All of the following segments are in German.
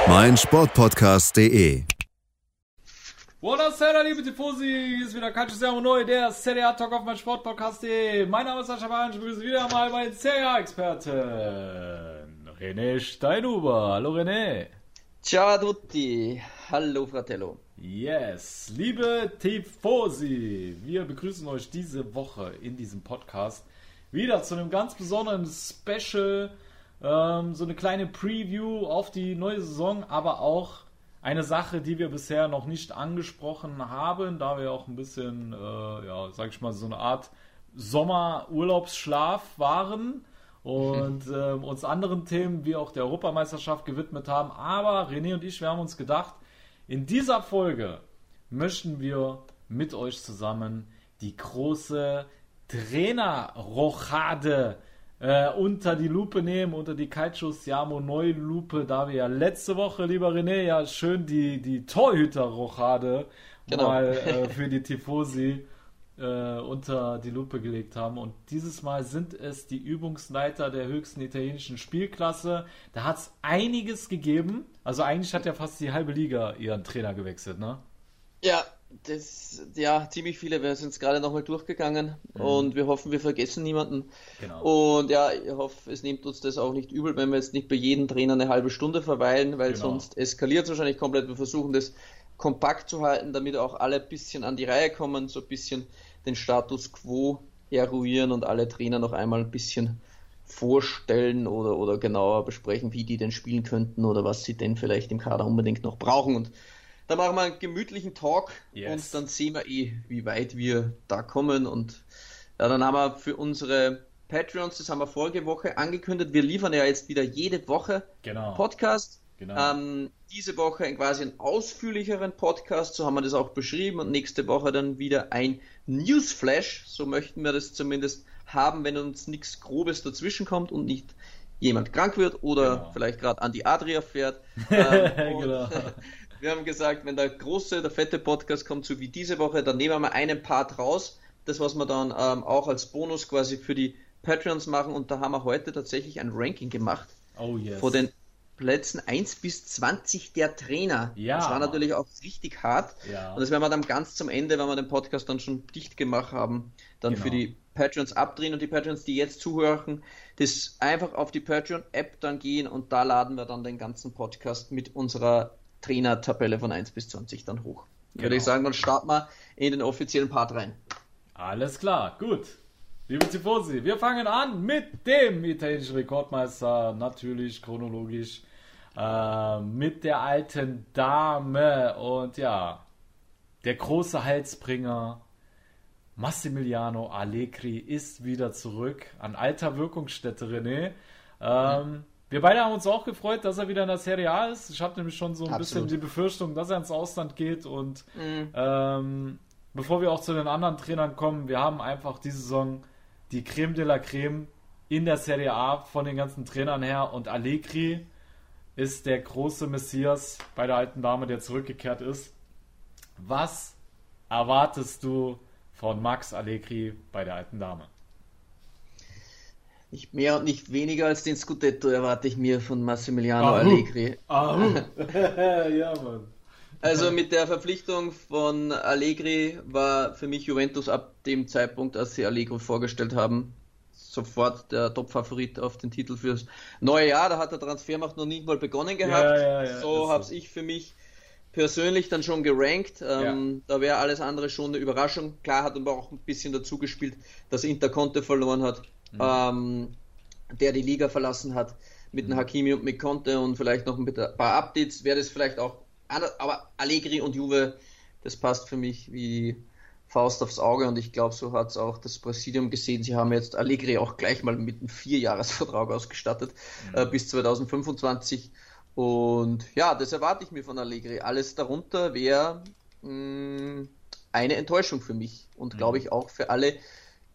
Auf meinsportpodcast.de. Buonasera, liebe Tifosi, hier ist wieder Calcio Sermo Neu, der Serie A Talk auf mein Sportpodcast.de. Mein Name ist Sascha Bahn, ich begrüße wieder mal meinen Serie A-Experten, René Steinhuber. Hallo René. Ciao a tutti, hallo Fratello. Yes, liebe Tifosi, wir begrüßen euch diese Woche in diesem Podcast wieder zu einem ganz besonderen Special, ähm, so eine kleine Preview auf die neue Saison, aber auch eine Sache, die wir bisher noch nicht angesprochen haben, da wir auch ein bisschen, äh, ja, sag ich mal, so eine Art Sommerurlaubsschlaf waren und äh, uns anderen Themen wie auch der Europameisterschaft gewidmet haben. Aber René und ich, wir haben uns gedacht, in dieser Folge möchten wir mit euch zusammen die große Trainerrochade äh, unter die Lupe nehmen, unter die Calcio Siamo Neulupe, da wir ja letzte Woche, lieber René, ja schön die, die Torhüter-Rochade genau. mal äh, für die Tifosi äh, unter die Lupe gelegt haben. Und dieses Mal sind es die Übungsleiter der höchsten italienischen Spielklasse. Da hat es einiges gegeben. Also eigentlich hat ja fast die halbe Liga ihren Trainer gewechselt, ne? Ja, das, ja, ziemlich viele. Wir sind es gerade nochmal durchgegangen mhm. und wir hoffen, wir vergessen niemanden. Genau. Und ja, ich hoffe, es nimmt uns das auch nicht übel, wenn wir jetzt nicht bei jedem Trainer eine halbe Stunde verweilen, weil genau. sonst eskaliert es wahrscheinlich komplett. Wir versuchen das kompakt zu halten, damit auch alle ein bisschen an die Reihe kommen, so ein bisschen den Status quo eruieren und alle Trainer noch einmal ein bisschen vorstellen oder, oder genauer besprechen, wie die denn spielen könnten oder was sie denn vielleicht im Kader unbedingt noch brauchen. Und da machen wir einen gemütlichen Talk yes. und dann sehen wir eh, wie weit wir da kommen. Und ja, dann haben wir für unsere Patreons, das haben wir vorige Woche angekündigt, wir liefern ja jetzt wieder jede Woche genau. Podcast. Genau. Ähm, diese Woche quasi einen ausführlicheren Podcast, so haben wir das auch beschrieben, und nächste Woche dann wieder ein Newsflash, so möchten wir das zumindest haben, wenn uns nichts Grobes dazwischen kommt und nicht jemand krank wird oder genau. vielleicht gerade an die Adria fährt. Ähm, genau. Wir haben gesagt, wenn der große, der fette Podcast kommt, so wie diese Woche, dann nehmen wir einen Part raus. Das, was wir dann ähm, auch als Bonus quasi für die Patreons machen. Und da haben wir heute tatsächlich ein Ranking gemacht. Oh yes. Vor den Plätzen 1 bis 20 der Trainer. Ja. Das war natürlich auch richtig hart. Ja. Und das werden wir dann ganz zum Ende, wenn wir den Podcast dann schon dicht gemacht haben, dann genau. für die Patrons abdrehen und die Patrons, die jetzt zuhören, das einfach auf die Patreon-App dann gehen und da laden wir dann den ganzen Podcast mit unserer Trainer-Tabelle von 1 bis 20 dann hoch. Genau. Würde ich sagen, dann starten wir in den offiziellen Part rein. Alles klar, gut. Liebe Tifosi, wir fangen an mit dem italienischen Rekordmeister, natürlich chronologisch, äh, mit der alten Dame und ja, der große Halsbringer Massimiliano Allegri ist wieder zurück an alter Wirkungsstätte, René. Ähm, mhm. Wir beide haben uns auch gefreut, dass er wieder in der Serie A ist. Ich habe nämlich schon so ein Absolut. bisschen die Befürchtung, dass er ins Ausland geht. Und mhm. ähm, bevor wir auch zu den anderen Trainern kommen, wir haben einfach diese Saison die Creme de la Creme in der Serie A von den ganzen Trainern her. Und Allegri ist der große Messias bei der alten Dame, der zurückgekehrt ist. Was erwartest du von Max Allegri bei der alten Dame? Nicht mehr und nicht weniger als den Scudetto erwarte ich mir von Massimiliano Ahu. Allegri. Ahu. ja, Mann. Also mit der Verpflichtung von Allegri war für mich Juventus ab dem Zeitpunkt, als sie Allegri vorgestellt haben, sofort der Top-Favorit auf den Titel fürs neue Jahr. Da hat der Transfermacht noch nicht mal begonnen gehabt. Ja, ja, ja, so habe ich für mich persönlich dann schon gerankt. Ähm, da wäre alles andere schon eine Überraschung. Klar hat aber auch ein bisschen dazu gespielt, dass Inter Conte verloren hat mhm. ähm, der die Liga verlassen hat, mit mhm. Hakimi und mit Conte und vielleicht noch ein paar Updates wäre das vielleicht auch anders, aber Allegri und Juve, das passt für mich wie Faust aufs Auge und ich glaube, so hat es auch das Präsidium gesehen. Sie haben jetzt Allegri auch gleich mal mit einem Vierjahresvertrag ausgestattet mhm. äh, bis 2025 Und ja, das erwarte ich mir von Allegri. Alles darunter wäre mm, eine Enttäuschung für mich und glaube mhm. ich auch für alle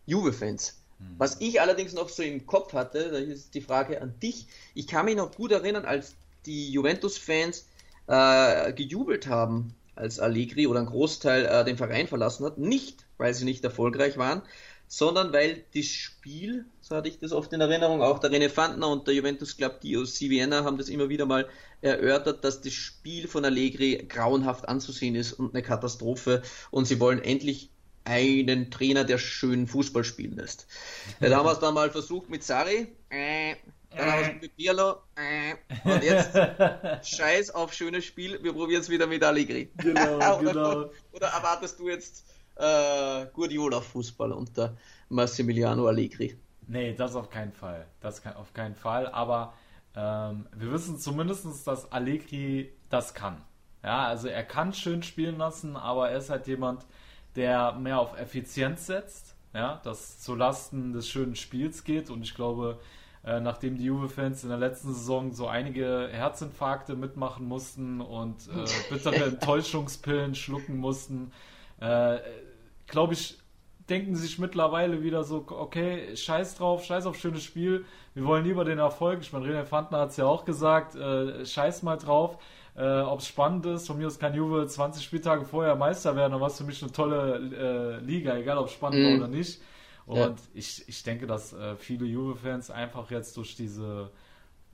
Juve-Fans. Mhm. Was ich allerdings noch so im Kopf hatte, da ist die Frage an dich. Ich kann mich noch gut erinnern, als die Juventus-Fans äh, gejubelt haben, als Allegri oder ein Großteil äh, den Verein verlassen hat. Nicht, weil sie nicht erfolgreich waren, sondern weil das Spiel, so hatte ich das oft in Erinnerung, auch der René Fandner und der Juventus Club DOC Vienna haben das immer wieder mal erörtert, dass das Spiel von Allegri grauenhaft anzusehen ist und eine Katastrophe und sie wollen endlich einen Trainer, der schön Fußball spielen lässt. Ja, da haben wir es dann mal versucht mit Sari, äh, dann haben wir es mit Pirlo, äh, und jetzt scheiß auf schönes Spiel, wir probieren es wieder mit Allegri. Genau, oder, genau. oder erwartest du jetzt äh, Guardiola-Fußball unter Massimiliano Allegri? Nee, das auf keinen Fall. Das kann, auf keinen Fall, aber ähm, wir wissen zumindest, dass Allegri das kann. Ja, also er kann schön spielen lassen, aber er ist halt jemand, der mehr auf Effizienz setzt, ja, das zu Lasten des schönen Spiels geht. Und ich glaube, äh, nachdem die Juve-Fans in der letzten Saison so einige Herzinfarkte mitmachen mussten und äh, bittere Enttäuschungspillen schlucken mussten, äh, glaube ich, denken sich mittlerweile wieder so, okay, scheiß drauf, scheiß auf schönes Spiel, wir wollen lieber den Erfolg. Ich meine, René Fantner hat es ja auch gesagt, äh, scheiß mal drauf äh, ob es spannend ist. Von mir aus kann Juve 20 Spieltage vorher Meister werden, dann war es für mich eine tolle äh, Liga, egal ob spannend mm. war oder nicht. Und ja. ich, ich denke, dass äh, viele Juve-Fans einfach jetzt durch diese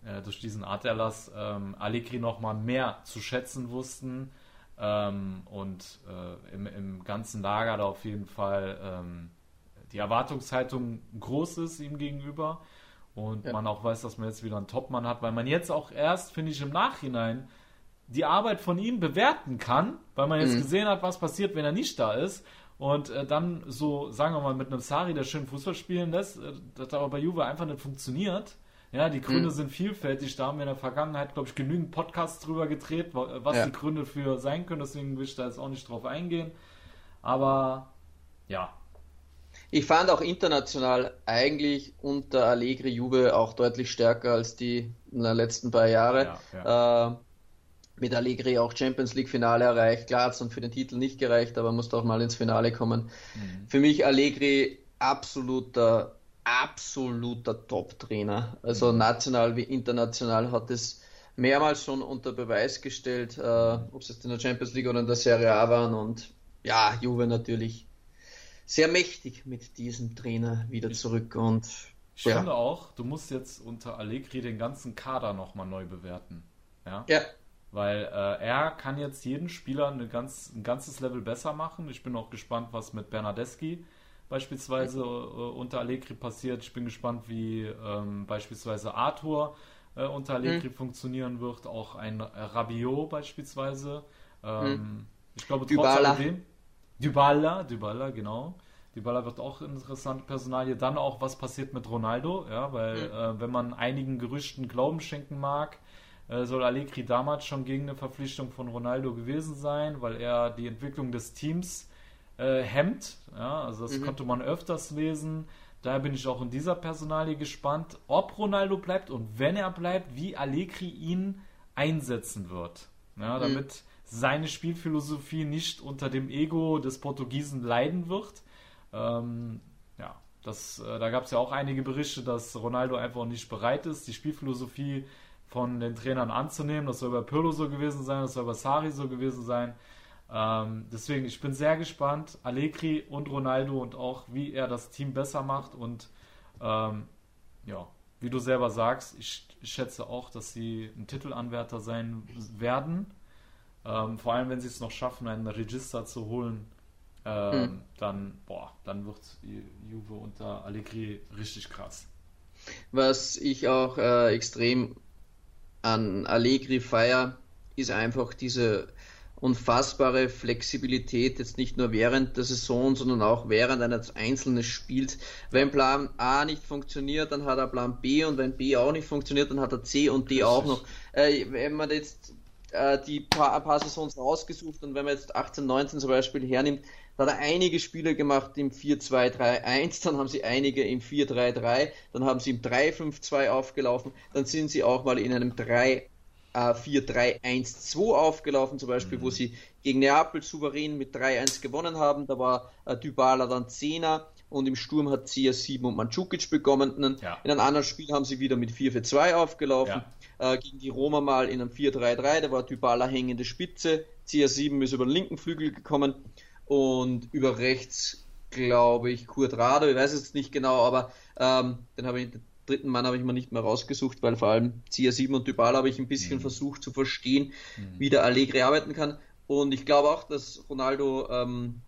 äh, durch diesen Arterlass ähm, Allegri nochmal mehr zu schätzen wussten ähm, und äh, im, im ganzen Lager da auf jeden Fall ähm, die Erwartungshaltung groß ist ihm gegenüber und ja. man auch weiß, dass man jetzt wieder einen Topmann hat, weil man jetzt auch erst, finde ich, im Nachhinein die Arbeit von ihm bewerten kann, weil man jetzt mhm. gesehen hat, was passiert, wenn er nicht da ist. Und äh, dann so, sagen wir mal, mit einem Sari, der schön Fußball spielen lässt, äh, das aber bei Juve einfach nicht funktioniert. Ja, die Gründe mhm. sind vielfältig. Da haben wir in der Vergangenheit, glaube ich, genügend Podcasts drüber gedreht, was ja. die Gründe für sein können. Deswegen will ich da jetzt auch nicht drauf eingehen. Aber ja. Ich fand auch international eigentlich unter Allegri Juve auch deutlich stärker als die in den letzten paar Jahren. Ja, ja. Äh, mit Allegri auch Champions League Finale erreicht. Klar hat es dann für den Titel nicht gereicht, aber musste auch mal ins Finale kommen. Mhm. Für mich Allegri absoluter, absoluter Top-Trainer. Also mhm. national wie international hat es mehrmals schon unter Beweis gestellt, äh, ob es jetzt in der Champions League oder in der Serie A waren. Und ja, Juve natürlich sehr mächtig mit diesem Trainer wieder zurück. Und ich ja. finde auch, du musst jetzt unter Allegri den ganzen Kader nochmal neu bewerten. Ja. ja. Weil äh, er kann jetzt jeden Spieler eine ganz, ein ganzes Level besser machen. Ich bin auch gespannt, was mit Bernardeschi beispielsweise äh, unter Allegri passiert. Ich bin gespannt, wie ähm, beispielsweise Arthur äh, unter Allegri mhm. funktionieren wird. Auch ein Rabiot beispielsweise. Ähm, mhm. Ich glaube, trotz alledem. Dybala, Dybala, genau. Dybala wird auch interessante Personalie. Dann auch, was passiert mit Ronaldo, ja, weil mhm. äh, wenn man einigen Gerüchten Glauben schenken mag, äh, soll Allegri damals schon gegen eine Verpflichtung von Ronaldo gewesen sein, weil er die Entwicklung des Teams äh, hemmt. Ja, also das mhm. konnte man öfters lesen. Daher bin ich auch in dieser Personalie gespannt, ob Ronaldo bleibt und wenn er bleibt, wie Allegri ihn einsetzen wird. Ja, mhm. damit mhm. seine Spielphilosophie nicht unter dem Ego des Portugiesen leiden wird. Ähm, ja, das, äh, da gab es ja auch einige Berichte, dass Ronaldo einfach nicht bereit ist, die Spielphilosophie von den Trainern anzunehmen. Das soll bei Pirlo so gewesen sein, das soll bei Sari so gewesen sein. Ähm, deswegen, ich bin sehr gespannt, Allegri und Ronaldo und auch, wie er das Team besser macht. Und ähm, ja, wie du selber sagst, ich, ich, schätze auch, dass sie ein Titelanwärter sein werden. Ähm, vor allem, wenn sie es noch schaffen, einen Register zu holen, hm. dann, boah, dann wird Juve unter Allegri richtig krass. Was ich auch äh, extrem an Allegri Feier ist einfach diese unfassbare Flexibilität, jetzt nicht nur während der Saison, sondern auch während eines einzelnen Spiels. Wenn Plan A nicht funktioniert, dann hat er Plan B und wenn B auch nicht funktioniert, dann hat er C und D auch noch. Äh, wenn man jetzt äh, die paar, paar Saisons rausgesucht und wenn man jetzt 18, 19 zum Beispiel hernimmt, da hat er einige Spiele gemacht im 4-2-3-1, dann haben sie einige im 4-3-3, dann haben sie im 3-5-2 aufgelaufen, dann sind sie auch mal in einem 3 äh, 4-3-1-2 aufgelaufen, zum Beispiel, mhm. wo sie gegen Neapel souverän mit 3-1 gewonnen haben. Da war äh, Dybala dann Zehner und im Sturm hat CR7 und Mandzukic bekommen. Ja. In einem anderen Spiel haben sie wieder mit 4-4-2 aufgelaufen. Ja. Äh, gegen die Roma mal in einem 4-3-3, da war Dybala hängende Spitze. CR7 ist über den linken Flügel gekommen und über rechts, glaube ich, Kurtrado, ich weiß es nicht genau, aber ähm, den habe ich dritten Mann habe ich mir nicht mehr rausgesucht, weil vor allem CR7 und Dybala habe ich ein bisschen mhm. versucht zu verstehen, mhm. wie der Allegri arbeiten kann. Und ich glaube auch, dass Ronaldo ähm,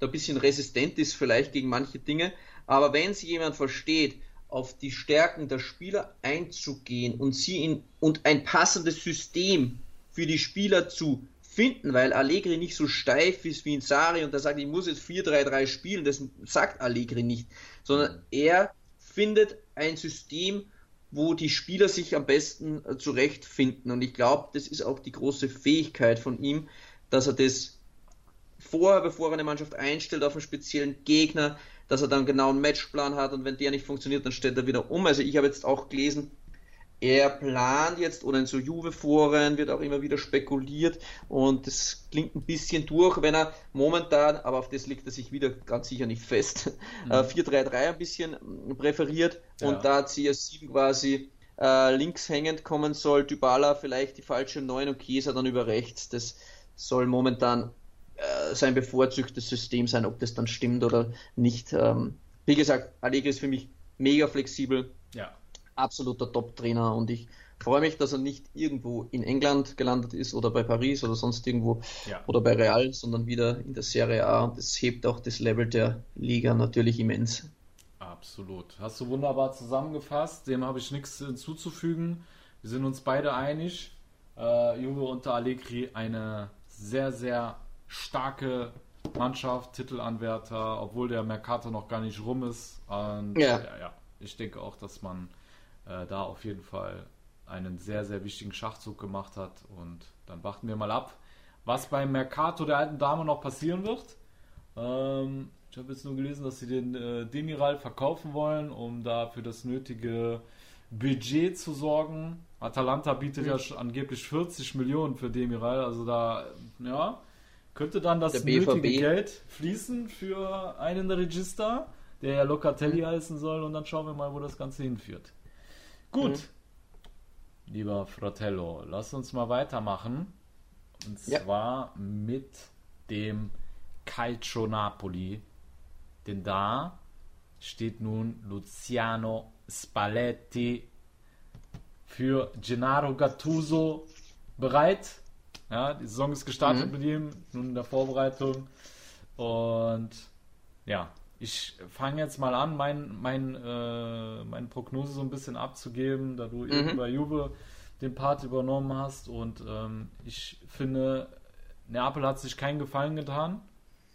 da ein bisschen resistent ist, vielleicht gegen manche Dinge. Aber wenn es jemand versteht, auf die Stärken der Spieler einzugehen und sie in und ein passendes System für die Spieler zu finden, weil Allegri nicht so steif ist wie in Sari und da sagt, ich muss jetzt 4-3-3 spielen, das sagt Allegri nicht, sondern er findet ein System, wo die Spieler sich am besten äh, zurechtfinden. Und ich glaube, das ist auch die große Fähigkeit von ihm, dass er das vorher, bevor er eine Mannschaft einstellt auf einen speziellen Gegner, dass er dann genau einen Matchplan hat und wenn der nicht funktioniert, dann stellt er wieder um. Also ich habe jetzt auch gelesen, er plant jetzt, oder in so Juve-Foren wird auch immer wieder spekuliert und das klingt ein bisschen durch, wenn er momentan, aber auf das liegt er sich wieder ganz sicher nicht fest, mhm. 4-3-3 äh, ein bisschen präferiert ja. und da CS7 quasi äh, links hängend kommen soll, Dybala vielleicht die falsche 9 und Chiesa dann über rechts. Das soll momentan äh, sein bevorzugtes System sein, ob das dann stimmt oder nicht. Ähm, wie gesagt, Allegri ist für mich mega flexibel. Ja absoluter Top-Trainer und ich freue mich, dass er nicht irgendwo in England gelandet ist oder bei Paris oder sonst irgendwo ja. oder bei Real, sondern wieder in der Serie A und das hebt auch das Level der Liga natürlich immens. Absolut. Hast du wunderbar zusammengefasst. Dem habe ich nichts hinzuzufügen. Wir sind uns beide einig. Äh, Juve unter Allegri eine sehr, sehr starke Mannschaft, Titelanwärter, obwohl der Mercato noch gar nicht rum ist. Und ja. ja, ja ich denke auch, dass man äh, da auf jeden Fall einen sehr, sehr wichtigen Schachzug gemacht hat. Und dann warten wir mal ab, was beim Mercato der alten Dame noch passieren wird. Ähm, ich habe jetzt nur gelesen, dass sie den äh, Demiral verkaufen wollen, um da für das nötige Budget zu sorgen. Atalanta bietet mhm. ja angeblich 40 Millionen für Demiral, also da ja, könnte dann das nötige Geld fließen für einen Register, der ja Locatelli mhm. heißen soll, und dann schauen wir mal, wo das Ganze hinführt. Gut. Mhm. Lieber Fratello, lass uns mal weitermachen. Und ja. zwar mit dem Calcio Napoli. Denn da steht nun Luciano Spalletti für Gennaro Gattuso bereit. Ja, die Saison ist gestartet mhm. mit ihm, nun in der Vorbereitung. Und ja, ich fange jetzt mal an, mein, mein, äh, meine Prognose so ein bisschen abzugeben, da du mhm. eben bei Juve den Part übernommen hast. Und ähm, ich finde, Neapel hat sich keinen Gefallen getan,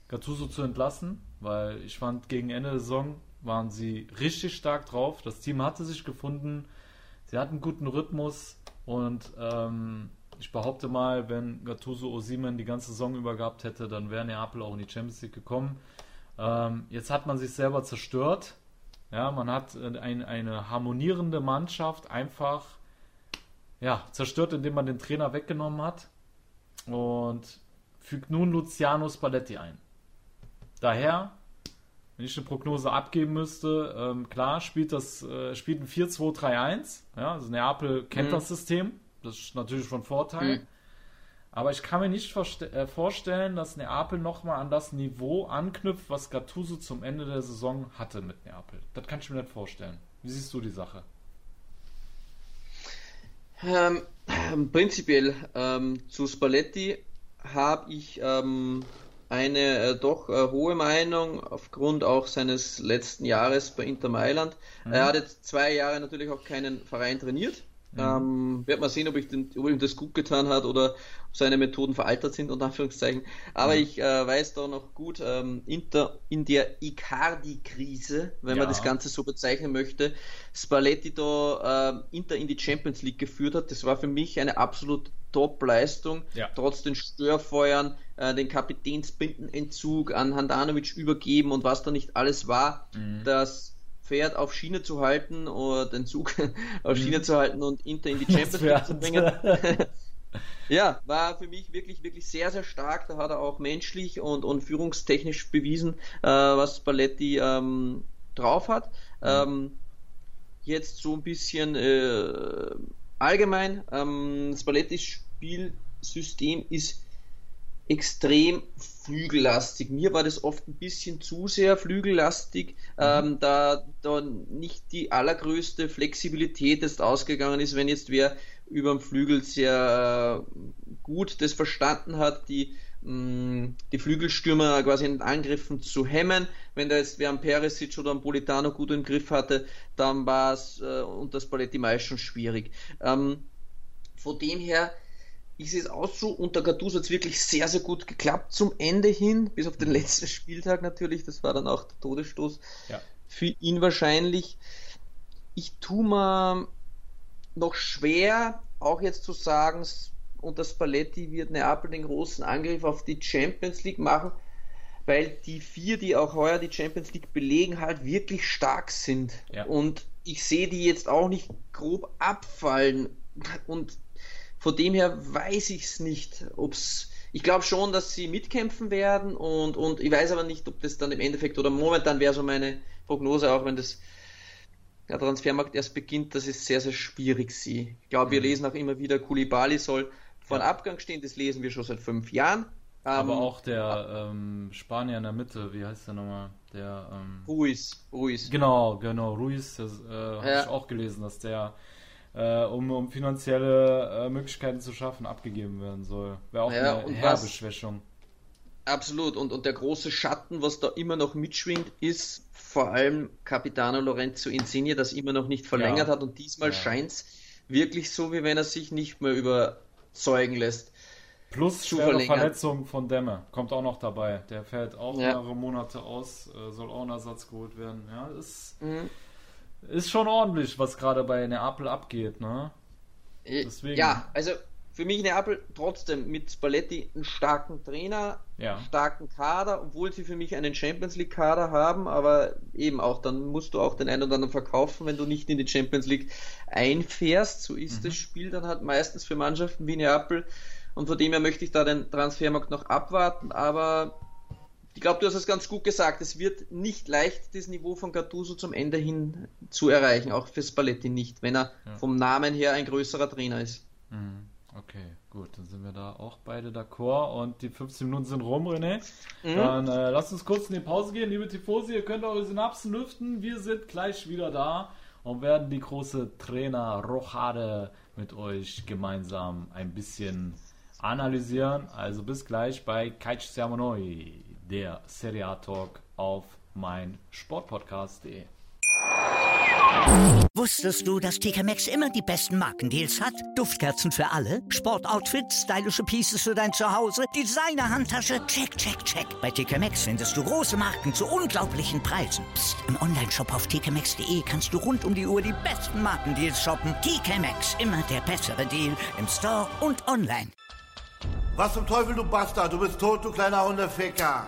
Gattuso zu entlassen, weil ich fand, gegen Ende der Saison waren sie richtig stark drauf. Das Team hatte sich gefunden, sie hatten einen guten Rhythmus und ähm, ich behaupte mal, wenn Gattuso Osimen die ganze Saison über gehabt hätte, dann wäre Neapel auch in die Champions League gekommen. Ähm, jetzt hat man sich selber zerstört. Ja, man hat äh, ein, eine harmonierende Mannschaft einfach ja, zerstört, indem man den Trainer weggenommen hat und fügt nun Luciano Spalletti ein. Daher, wenn ich eine Prognose abgeben müsste, ähm, klar, spielt das äh, spielt ein 4-2-3-1. Ja, also Neapel kennt mhm. das System. Das ist natürlich von Vorteil. Mhm. Aber ich kann mir nicht äh, vorstellen, dass Neapel nochmal an das Niveau anknüpft, was Gattuso zum Ende der Saison hatte mit Neapel. Das kann ich mir nicht vorstellen. Wie siehst du die Sache? Ähm, prinzipiell ähm, zu Spalletti habe ich ähm, eine äh, doch äh, hohe Meinung aufgrund auch seines letzten Jahres bei Inter Mailand. Mhm. Er hat jetzt zwei Jahre natürlich auch keinen Verein trainiert. Mhm. Ähm, wird man sehen, ob, ich den, ob ihm das gut getan hat oder ob seine Methoden veraltert sind, unter Anführungszeichen. Aber mhm. ich äh, weiß da noch gut, ähm, Inter, in der Icardi-Krise, wenn ja. man das Ganze so bezeichnen möchte, Spalletti da äh, Inter in die Champions League geführt hat. Das war für mich eine absolut Top-Leistung, ja. trotz den Störfeuern, äh, den Kapitänsbindenentzug an Handanovic übergeben und was da nicht alles war. Mhm. Das Pferd auf Schiene zu halten oder den Zug auf Schiene mhm. zu halten und Inter in die Champions League zu bringen. ja, war für mich wirklich, wirklich sehr, sehr stark. Da hat er auch menschlich und, und führungstechnisch bewiesen, äh, was Balletti ähm, drauf hat. Mhm. Ähm, jetzt so ein bisschen äh, allgemein. Ähm, Spallettis Spielsystem ist extrem flügellastig. Mir war das oft ein bisschen zu sehr flügellastig, mhm. ähm, da, da nicht die allergrößte Flexibilität jetzt ausgegangen ist, wenn jetzt wer über dem Flügel sehr äh, gut das verstanden hat, die, mh, mm, die Flügelstürmer quasi in den Angriffen zu hemmen. Wenn da jetzt wer am Perisic oder am Politano gut im Griff hatte, dann war es äh, und das Paletti meist schon schwierig. Ähm, von dem her ich sehe es auch so, unter Gattuso hat es wirklich sehr, sehr gut geklappt zum Ende hin, bis auf den letzten Spieltag natürlich, das war dann auch der Todesstoß ja. für ihn wahrscheinlich. Ich tue mir noch schwer, auch jetzt zu sagen, unter Spalletti wird Neapel den großen Angriff auf die Champions League machen, weil die vier, die auch heuer die Champions League belegen, halt wirklich stark sind. Ja. Und ich sehe die jetzt auch nicht grob abfallen. Und von dem her weiß ich es nicht, ob's. Ich glaube schon, dass sie mitkämpfen werden und, und ich weiß aber nicht, ob das dann im Endeffekt oder momentan wäre so meine Prognose, auch wenn das der Transfermarkt erst beginnt, dass es sehr, sehr schwierig sie. Ich glaube, wir mhm. lesen auch immer wieder, Kulibali soll vor ja. Abgang stehen, das lesen wir schon seit fünf Jahren. Aber ähm, auch der ähm, Spanier in der Mitte, wie heißt der nochmal? Der ähm, Ruiz. Ruiz. Genau, genau, Ruiz, das äh, habe ja. ich auch gelesen, dass der äh, um, um finanzielle äh, Möglichkeiten zu schaffen, abgegeben werden soll. Wäre auch ja, eine herbe Schwächung. Absolut. Und, und der große Schatten, was da immer noch mitschwingt, ist vor allem Capitano Lorenzo Insigne, das immer noch nicht verlängert ja. hat. Und diesmal ja. scheint es wirklich so, wie wenn er sich nicht mehr überzeugen lässt. Plus schwere Verletzung von Dämme kommt auch noch dabei. Der fällt auch ja. mehrere Monate aus, äh, soll auch ein Ersatz geholt werden. Ja, ist. Mhm ist schon ordentlich, was gerade bei Neapel abgeht, ne? Äh, Deswegen. Ja, also für mich Neapel trotzdem mit Spalletti einen starken Trainer, ja. starken Kader, obwohl sie für mich einen Champions League Kader haben, aber eben auch, dann musst du auch den einen oder anderen verkaufen, wenn du nicht in die Champions League einfährst. So ist mhm. das Spiel dann halt meistens für Mannschaften wie Neapel. Und von dem her möchte ich da den Transfermarkt noch abwarten, aber ich glaube, du hast es ganz gut gesagt. Es wird nicht leicht, das Niveau von Gattuso zum Ende hin zu erreichen, auch für Spalletti nicht, wenn er ja. vom Namen her ein größerer Trainer ist. Mhm. Okay, gut, dann sind wir da auch beide d'accord und die 15 Minuten sind rum, René. Mhm. Dann äh, lasst uns kurz in die Pause gehen, liebe Tifosi, ihr könnt eure Synapsen lüften. Wir sind gleich wieder da und werden die große Trainer Rochade mit euch gemeinsam ein bisschen analysieren. Also bis gleich bei Kaich Sermonoi der Serie A Talk auf mein Sportpodcast.de. Wusstest du, dass TK Maxx immer die besten Markendeals hat? Duftkerzen für alle, Sportoutfits, stylische Pieces für dein Zuhause, Designer-Handtasche, check, check, check. Bei TK Maxx findest du große Marken zu unglaublichen Preisen. Psst. im Onlineshop auf tkmaxx.de kannst du rund um die Uhr die besten Markendeals shoppen. TK Maxx, immer der bessere Deal im Store und online. Was zum Teufel, du Bastard, du bist tot, du kleiner Hundeficker.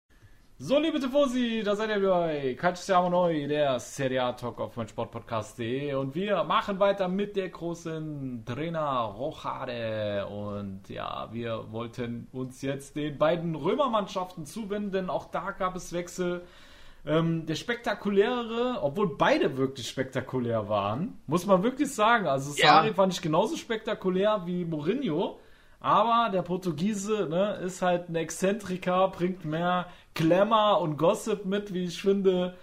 So, liebe Tifosi, da seid ihr bei Calcio Neu, der Serie A Talk auf mein Sportpodcast.de und wir machen weiter mit der großen Trainer Rochade und ja, wir wollten uns jetzt den beiden Römermannschaften zuwenden, denn auch da gab es Wechsel. Ähm, der spektakulärere, obwohl beide wirklich spektakulär waren, muss man wirklich sagen. Also Sari ja. fand ich genauso spektakulär wie Mourinho. Aber der Portugiese ne, ist halt ein Exzentriker, bringt mehr Glamour und Gossip mit, wie ich finde.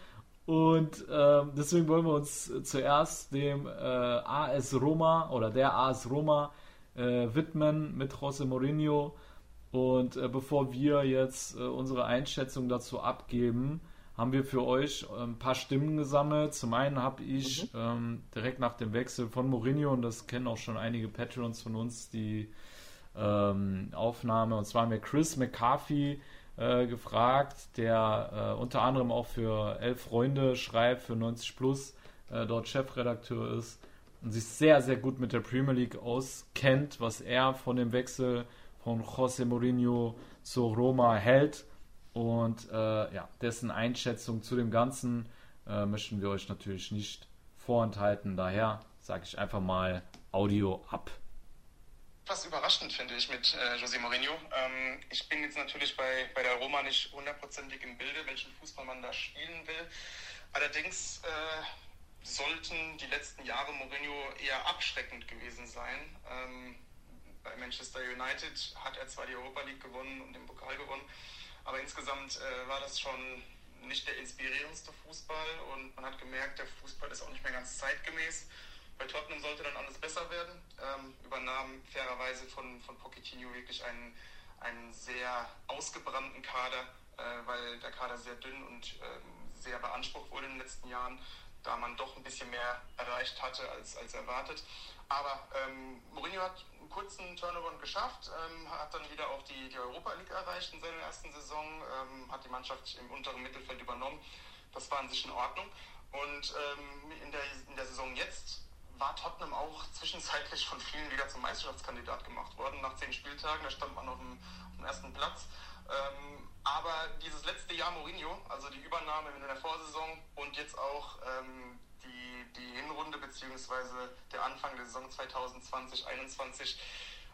Und äh, deswegen wollen wir uns zuerst dem äh, AS Roma oder der AS Roma äh, widmen mit José Mourinho. Und äh, bevor wir jetzt äh, unsere Einschätzung dazu abgeben, haben wir für euch äh, ein paar Stimmen gesammelt. Zum einen habe ich mhm. ähm, direkt nach dem Wechsel von Mourinho, und das kennen auch schon einige Patrons von uns, die ähm, Aufnahme, und zwar haben wir Chris McCarthy äh, gefragt, der äh, unter anderem auch für Elf Freunde schreibt, für 90 Plus, äh, dort Chefredakteur ist und sich sehr, sehr gut mit der Premier League auskennt, was er von dem Wechsel von José Mourinho zu Roma hält. Und äh, ja, dessen Einschätzung zu dem Ganzen äh, möchten wir euch natürlich nicht vorenthalten. Daher sage ich einfach mal Audio ab. Was überraschend finde ich mit äh, José Mourinho. Ähm, ich bin jetzt natürlich bei, bei der Roma nicht hundertprozentig im Bilde, welchen Fußball man da spielen will. Allerdings äh, sollten die letzten Jahre Mourinho eher abschreckend gewesen sein. Ähm, bei Manchester United hat er zwar die Europa League gewonnen und den Pokal gewonnen, aber insgesamt äh, war das schon nicht der inspirierendste Fußball und man hat gemerkt, der Fußball ist auch nicht mehr ganz zeitgemäß. Bei Tottenham sollte dann alles besser werden. Ähm, übernahm fairerweise von, von Pochettino wirklich einen, einen sehr ausgebrannten Kader, äh, weil der Kader sehr dünn und ähm, sehr beansprucht wurde in den letzten Jahren, da man doch ein bisschen mehr erreicht hatte als, als erwartet. Aber ähm, Mourinho hat einen kurzen Turnaround geschafft, ähm, hat dann wieder auch die, die Europa League erreicht in seiner ersten Saison, ähm, hat die Mannschaft im unteren Mittelfeld übernommen. Das war an sich in Ordnung. Und ähm, in, der, in der Saison jetzt war Tottenham auch zwischenzeitlich von vielen wieder zum Meisterschaftskandidat gemacht worden. Nach zehn Spieltagen, da stand man auf dem, auf dem ersten Platz. Ähm, aber dieses letzte Jahr Mourinho, also die Übernahme in der Vorsaison und jetzt auch ähm, die, die Hinrunde bzw. der Anfang der Saison 2020-21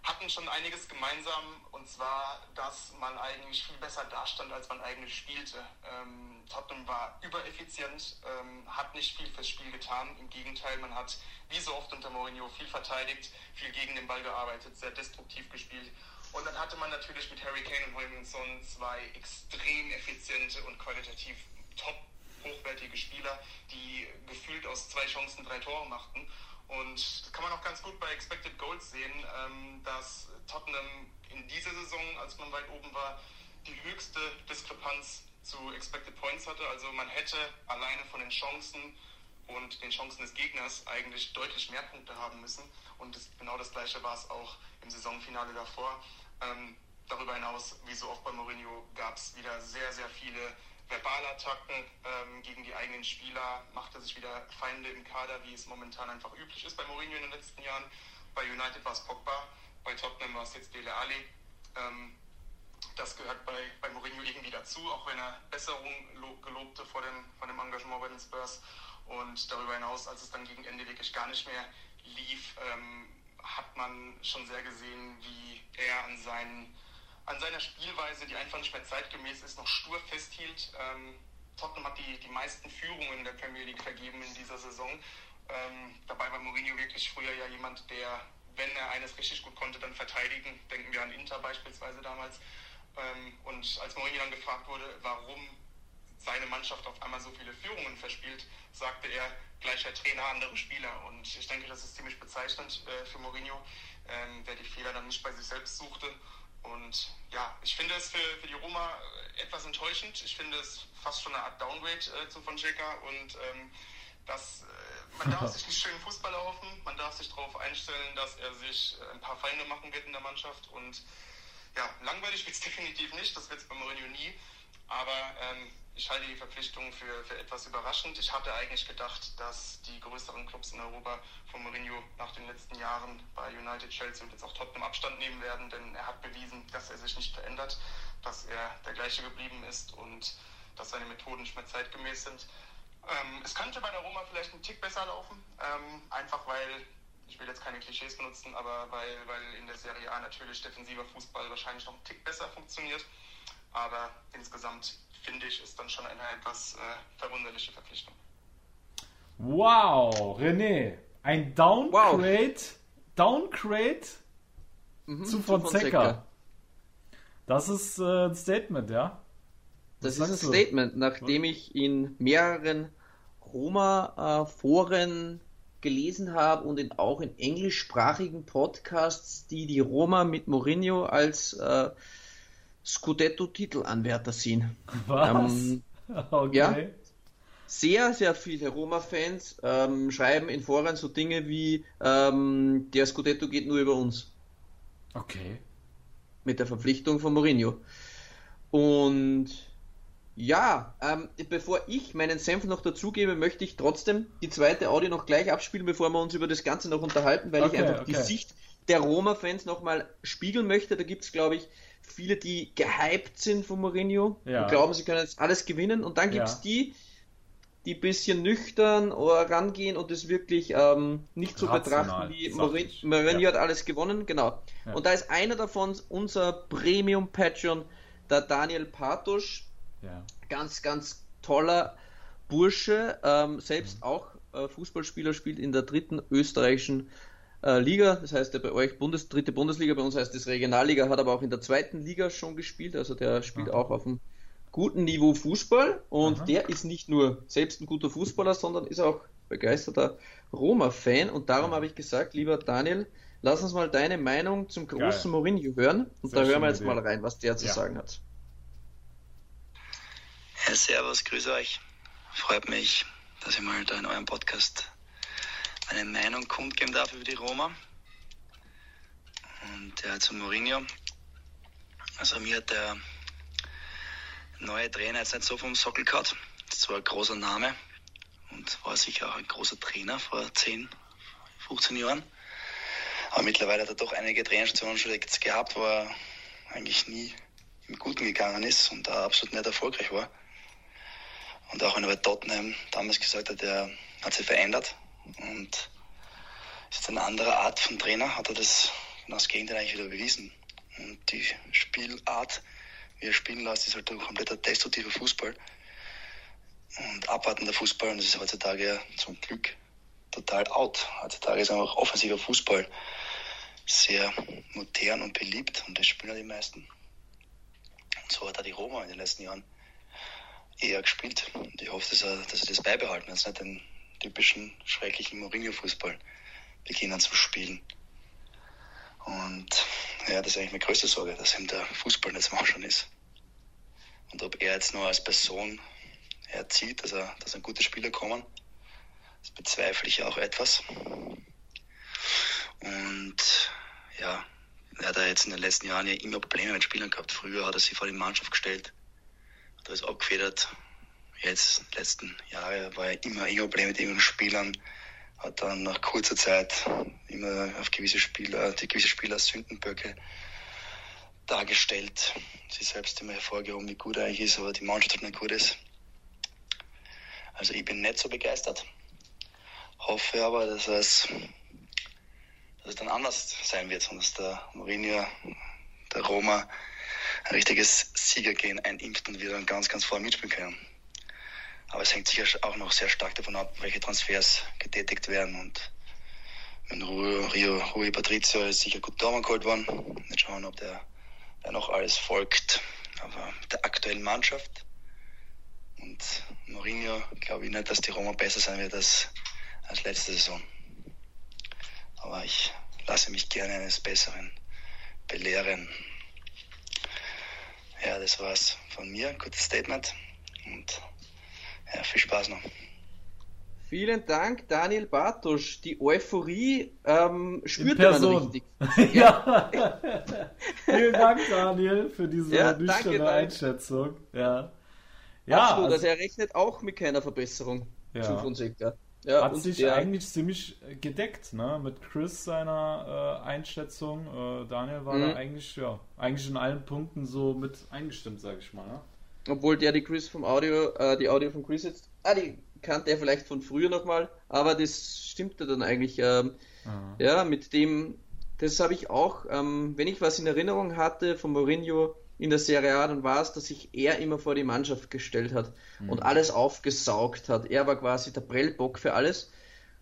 hatten schon einiges gemeinsam und zwar, dass man eigentlich viel besser dastand, als man eigentlich spielte. Ähm, Tottenham war übereffizient, ähm, hat nicht viel fürs Spiel getan. Im Gegenteil, man hat wie so oft unter Mourinho viel verteidigt, viel gegen den Ball gearbeitet, sehr destruktiv gespielt. Und dann hatte man natürlich mit Harry Kane und Williamson zwei extrem effiziente und qualitativ top hochwertige Spieler, die gefühlt aus zwei Chancen drei Tore machten. Und das kann man auch ganz gut bei Expected Goals sehen, ähm, dass Tottenham in dieser Saison, als man weit oben war, die höchste Diskrepanz zu Expected Points hatte. Also man hätte alleine von den Chancen und den Chancen des Gegners eigentlich deutlich mehr Punkte haben müssen. Und das, genau das gleiche war es auch im Saisonfinale davor. Ähm, darüber hinaus, wie so oft bei Mourinho, gab es wieder sehr, sehr viele Verbalattacken ähm, gegen die eigenen Spieler, machte sich wieder Feinde im Kader, wie es momentan einfach üblich ist bei Mourinho in den letzten Jahren. Bei United war es Pogba, bei Tottenham war es jetzt Dele Alli. Ähm, das gehört bei, bei Mourinho irgendwie dazu, auch wenn er Besserung gelobte vor dem, vor dem Engagement bei den Spurs. Und darüber hinaus, als es dann gegen Ende wirklich gar nicht mehr lief, ähm, hat man schon sehr gesehen, wie er an seinen an seiner Spielweise, die einfach nicht mehr zeitgemäß ist, noch stur festhielt. Ähm, Tottenham hat die, die meisten Führungen der Premier League vergeben in dieser Saison. Ähm, dabei war Mourinho wirklich früher ja jemand, der, wenn er eines richtig gut konnte, dann verteidigen. Denken wir an Inter beispielsweise damals. Ähm, und als Mourinho dann gefragt wurde, warum seine Mannschaft auf einmal so viele Führungen verspielt, sagte er, gleicher Trainer, andere Spieler. Und ich denke, das ist ziemlich bezeichnend äh, für Mourinho, ähm, der die Fehler dann nicht bei sich selbst suchte und ja, ich finde es für, für die Roma etwas enttäuschend. Ich finde es fast schon eine Art Downgrade äh, zu Fonseca und ähm, das, äh, man darf sich nicht schön Fußball laufen, man darf sich darauf einstellen, dass er sich äh, ein paar Feinde machen wird in der Mannschaft und ja, langweilig wird es definitiv nicht, das wird es bei Mourinho nie, aber ähm, ich halte die Verpflichtung für, für etwas überraschend. Ich hatte eigentlich gedacht, dass die größeren Clubs in Europa von Mourinho nach den letzten Jahren bei United, Chelsea und jetzt auch Tottenham Abstand nehmen werden, denn er hat bewiesen, dass er sich nicht verändert, dass er der gleiche geblieben ist und dass seine Methoden nicht mehr zeitgemäß sind. Ähm, es könnte bei der Roma vielleicht ein Tick besser laufen, ähm, einfach weil ich will jetzt keine Klischees benutzen, aber weil, weil in der Serie A natürlich defensiver Fußball wahrscheinlich noch ein Tick besser funktioniert. Aber insgesamt finde ich, ist dann schon eine etwas äh, verwunderliche Verpflichtung. Wow, René, ein Downgrade, wow. Downgrade mhm, zu Fonseca. Das ist äh, ein Statement, ja? Was das ist ein Statement, nachdem ich in mehreren Roma-Foren gelesen habe und in, auch in englischsprachigen Podcasts, die die Roma mit Mourinho als äh, Scudetto-Titelanwärter sehen. Was? Ähm, okay. Ja, sehr, sehr viele Roma-Fans ähm, schreiben in Foren so Dinge wie ähm, der Scudetto geht nur über uns. Okay. Mit der Verpflichtung von Mourinho. Und ja, ähm, bevor ich meinen Senf noch dazugebe, möchte ich trotzdem die zweite Audio noch gleich abspielen, bevor wir uns über das Ganze noch unterhalten, weil okay, ich einfach okay. die Sicht der Roma-Fans nochmal spiegeln möchte. Da gibt es, glaube ich, viele, die gehypt sind von Mourinho ja. und glauben, sie können jetzt alles gewinnen. Und dann gibt es ja. die, die ein bisschen nüchtern rangehen und es wirklich ähm, nicht so betrachten wie Mourinho, Mourinho ja. hat alles gewonnen. Genau. Und da ist einer davon unser Premium-Patron, der Daniel Patosch ja. Ganz, ganz toller Bursche, ähm, selbst mhm. auch äh, Fußballspieler, spielt in der dritten österreichischen äh, Liga, das heißt, der bei euch Bundes, dritte Bundesliga, bei uns heißt es Regionalliga, hat aber auch in der zweiten Liga schon gespielt, also der spielt Aha. auch auf einem guten Niveau Fußball und Aha. der ist nicht nur selbst ein guter Fußballer, sondern ist auch begeisterter Roma-Fan und darum habe ich gesagt, lieber Daniel, lass uns mal deine Meinung zum großen Geil. Mourinho hören und Sehr da hören wir jetzt Idee. mal rein, was der zu ja. sagen hat. Ja, servus, grüße euch. Freut mich, dass ich mal da in eurem Podcast meine Meinung kundgeben darf über die Roma. Und ja, zu Mourinho. Also mir hat der neue Trainer jetzt nicht so vom Sockel gehabt. Das war ein großer Name und war sicher auch ein großer Trainer vor 10, 15 Jahren. Aber mittlerweile hat er doch einige Trainerstationen schon gehabt, wo er eigentlich nie im Guten gegangen ist und da absolut nicht erfolgreich war. Und auch wenn er bei Tottenham damals gesagt hat, er hat sich verändert und ist jetzt eine andere Art von Trainer, hat er das genau das Gegenteil eigentlich wieder bewiesen. Und die Spielart, wie er spielen lässt, ist halt ein kompletter destruktiver Fußball und abwartender Fußball. Und das ist heutzutage zum Glück total out. Heutzutage ist einfach offensiver Fußball sehr modern und beliebt und das spielen ja die meisten. Und so hat er die Roma in den letzten Jahren eher gespielt. Und ich hoffe, dass er, dass er das beibehalten, jetzt nicht den typischen schrecklichen Mourinho-Fußball beginnen zu spielen. Und ja, das ist eigentlich meine größte Sorge, dass ihm der Fußball nicht zum Anschauen ist. Und ob er jetzt nur als Person erzieht, dass, er, dass ein gute Spieler kommen, das bezweifle ich auch etwas. Und ja, er hat jetzt in den letzten Jahren ja immer Probleme mit Spielern gehabt. Früher hat er sich vor die Mannschaft gestellt da ist abgefedert. Jetzt, letzten Jahre, war er immer ein Problem mit irgendwelchen Spielern. Hat dann nach kurzer Zeit immer auf gewisse Spieler, die gewisse Spieler als Sündenböcke dargestellt. Sie selbst immer hervorgehoben, wie gut er eigentlich ist, aber die Mannschaft nicht gut ist. Also ich bin nicht so begeistert. Hoffe aber, dass es, dass es dann anders sein wird und dass der Mourinho, der Roma, richtiges Siegergehen einimpft und wir dann ganz, ganz vorne mitspielen können. Aber es hängt sicher auch noch sehr stark davon ab, welche Transfers getätigt werden. Und mit Rui, Rio, Rui Patricio ist sicher gut Daumen geholt worden. Nicht schauen, ob der, der noch alles folgt. Aber mit der aktuellen Mannschaft und Mourinho glaube ich nicht, dass die Roma besser sein wird als, als letzte Saison. Aber ich lasse mich gerne eines Besseren belehren. Ja, das war's von mir. Ein gutes Statement und ja, viel Spaß noch. Vielen Dank, Daniel Bartosch. Die Euphorie ähm, spürt man richtig. ja. Vielen Dank, Daniel, für diese ja, nüchterne Einschätzung. Ja. Ja, Absolut, also, also er rechnet auch mit keiner Verbesserung ja. zu Fonseca. Ja, hat sich der, eigentlich ziemlich äh, gedeckt, ne? Mit Chris seiner äh, Einschätzung. Äh, Daniel war mhm. da eigentlich, ja, eigentlich in allen Punkten so mit eingestimmt, sag ich mal, ne? Obwohl der die Chris vom Audio, äh, die Audio von Chris jetzt, ah, die kannte er vielleicht von früher nochmal, aber das stimmte dann eigentlich, ähm, mhm. ja, mit dem, das habe ich auch, ähm, wenn ich was in Erinnerung hatte von Mourinho, in der Serie A, dann war es, dass sich er immer vor die Mannschaft gestellt hat mhm. und alles aufgesaugt hat. Er war quasi der Prellbock für alles.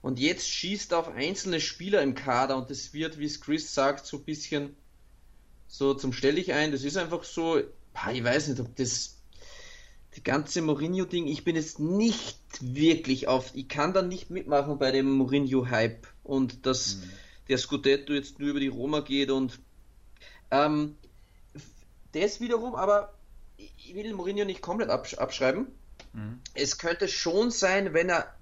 Und jetzt schießt er auf einzelne Spieler im Kader und das wird, wie es Chris sagt, so ein bisschen so zum Stell dich ein. Das ist einfach so, ich weiß nicht, ob das die ganze Mourinho-Ding, ich bin jetzt nicht wirklich auf, ich kann da nicht mitmachen bei dem Mourinho-Hype und dass mhm. der Scudetto jetzt nur über die Roma geht und ähm, das wiederum, aber ich will Mourinho nicht komplett absch abschreiben. Mhm. Es könnte schon sein, wenn er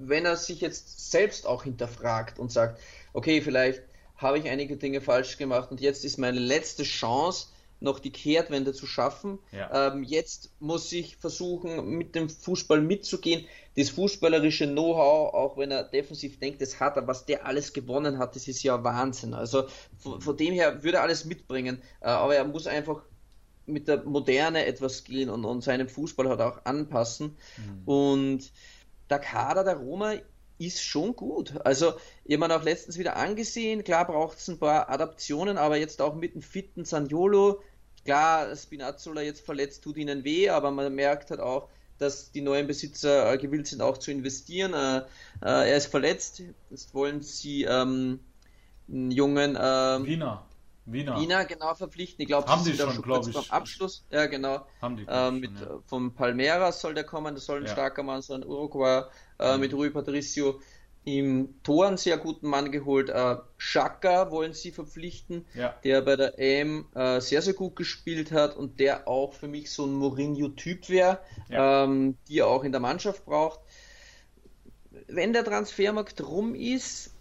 wenn er sich jetzt selbst auch hinterfragt und sagt, okay, vielleicht habe ich einige Dinge falsch gemacht und jetzt ist meine letzte Chance, noch die Kehrtwende zu schaffen. Ja. Ähm, jetzt muss ich versuchen, mit dem Fußball mitzugehen. Das fußballerische Know-how, auch wenn er defensiv denkt, das hat er, was der alles gewonnen hat, das ist ja Wahnsinn. Also von, von dem her würde er alles mitbringen, äh, aber er muss einfach mit der Moderne etwas gehen und, und seinen Fußball halt auch anpassen. Mhm. Und der Kader der Roma ist schon gut. Also, ich habe auch letztens wieder angesehen, klar braucht es ein paar Adaptionen, aber jetzt auch mit dem fitten Saniolo, klar, Spinazzola jetzt verletzt, tut ihnen weh, aber man merkt halt auch, dass die neuen Besitzer äh, gewillt sind, auch zu investieren. Äh, äh, er ist verletzt, jetzt wollen sie ähm, einen jungen ähm, Wiener. Wiener. Wiener genau verpflichten. Ich glaube, haben sie schon, glaube ich. Vom Abschluss. Ja, genau. Haben die ähm, mit, schon, ja. Vom Palmeiras soll der kommen, das soll ein ja. starker Mann sein. Uruguay äh, mhm. mit Rui Patricio im Tor einen sehr guten Mann geholt. Äh, Xhaka wollen sie verpflichten, ja. der bei der EM äh, sehr, sehr gut gespielt hat und der auch für mich so ein Mourinho-Typ wäre, ja. ähm, die er auch in der Mannschaft braucht. Wenn der Transfermarkt rum ist,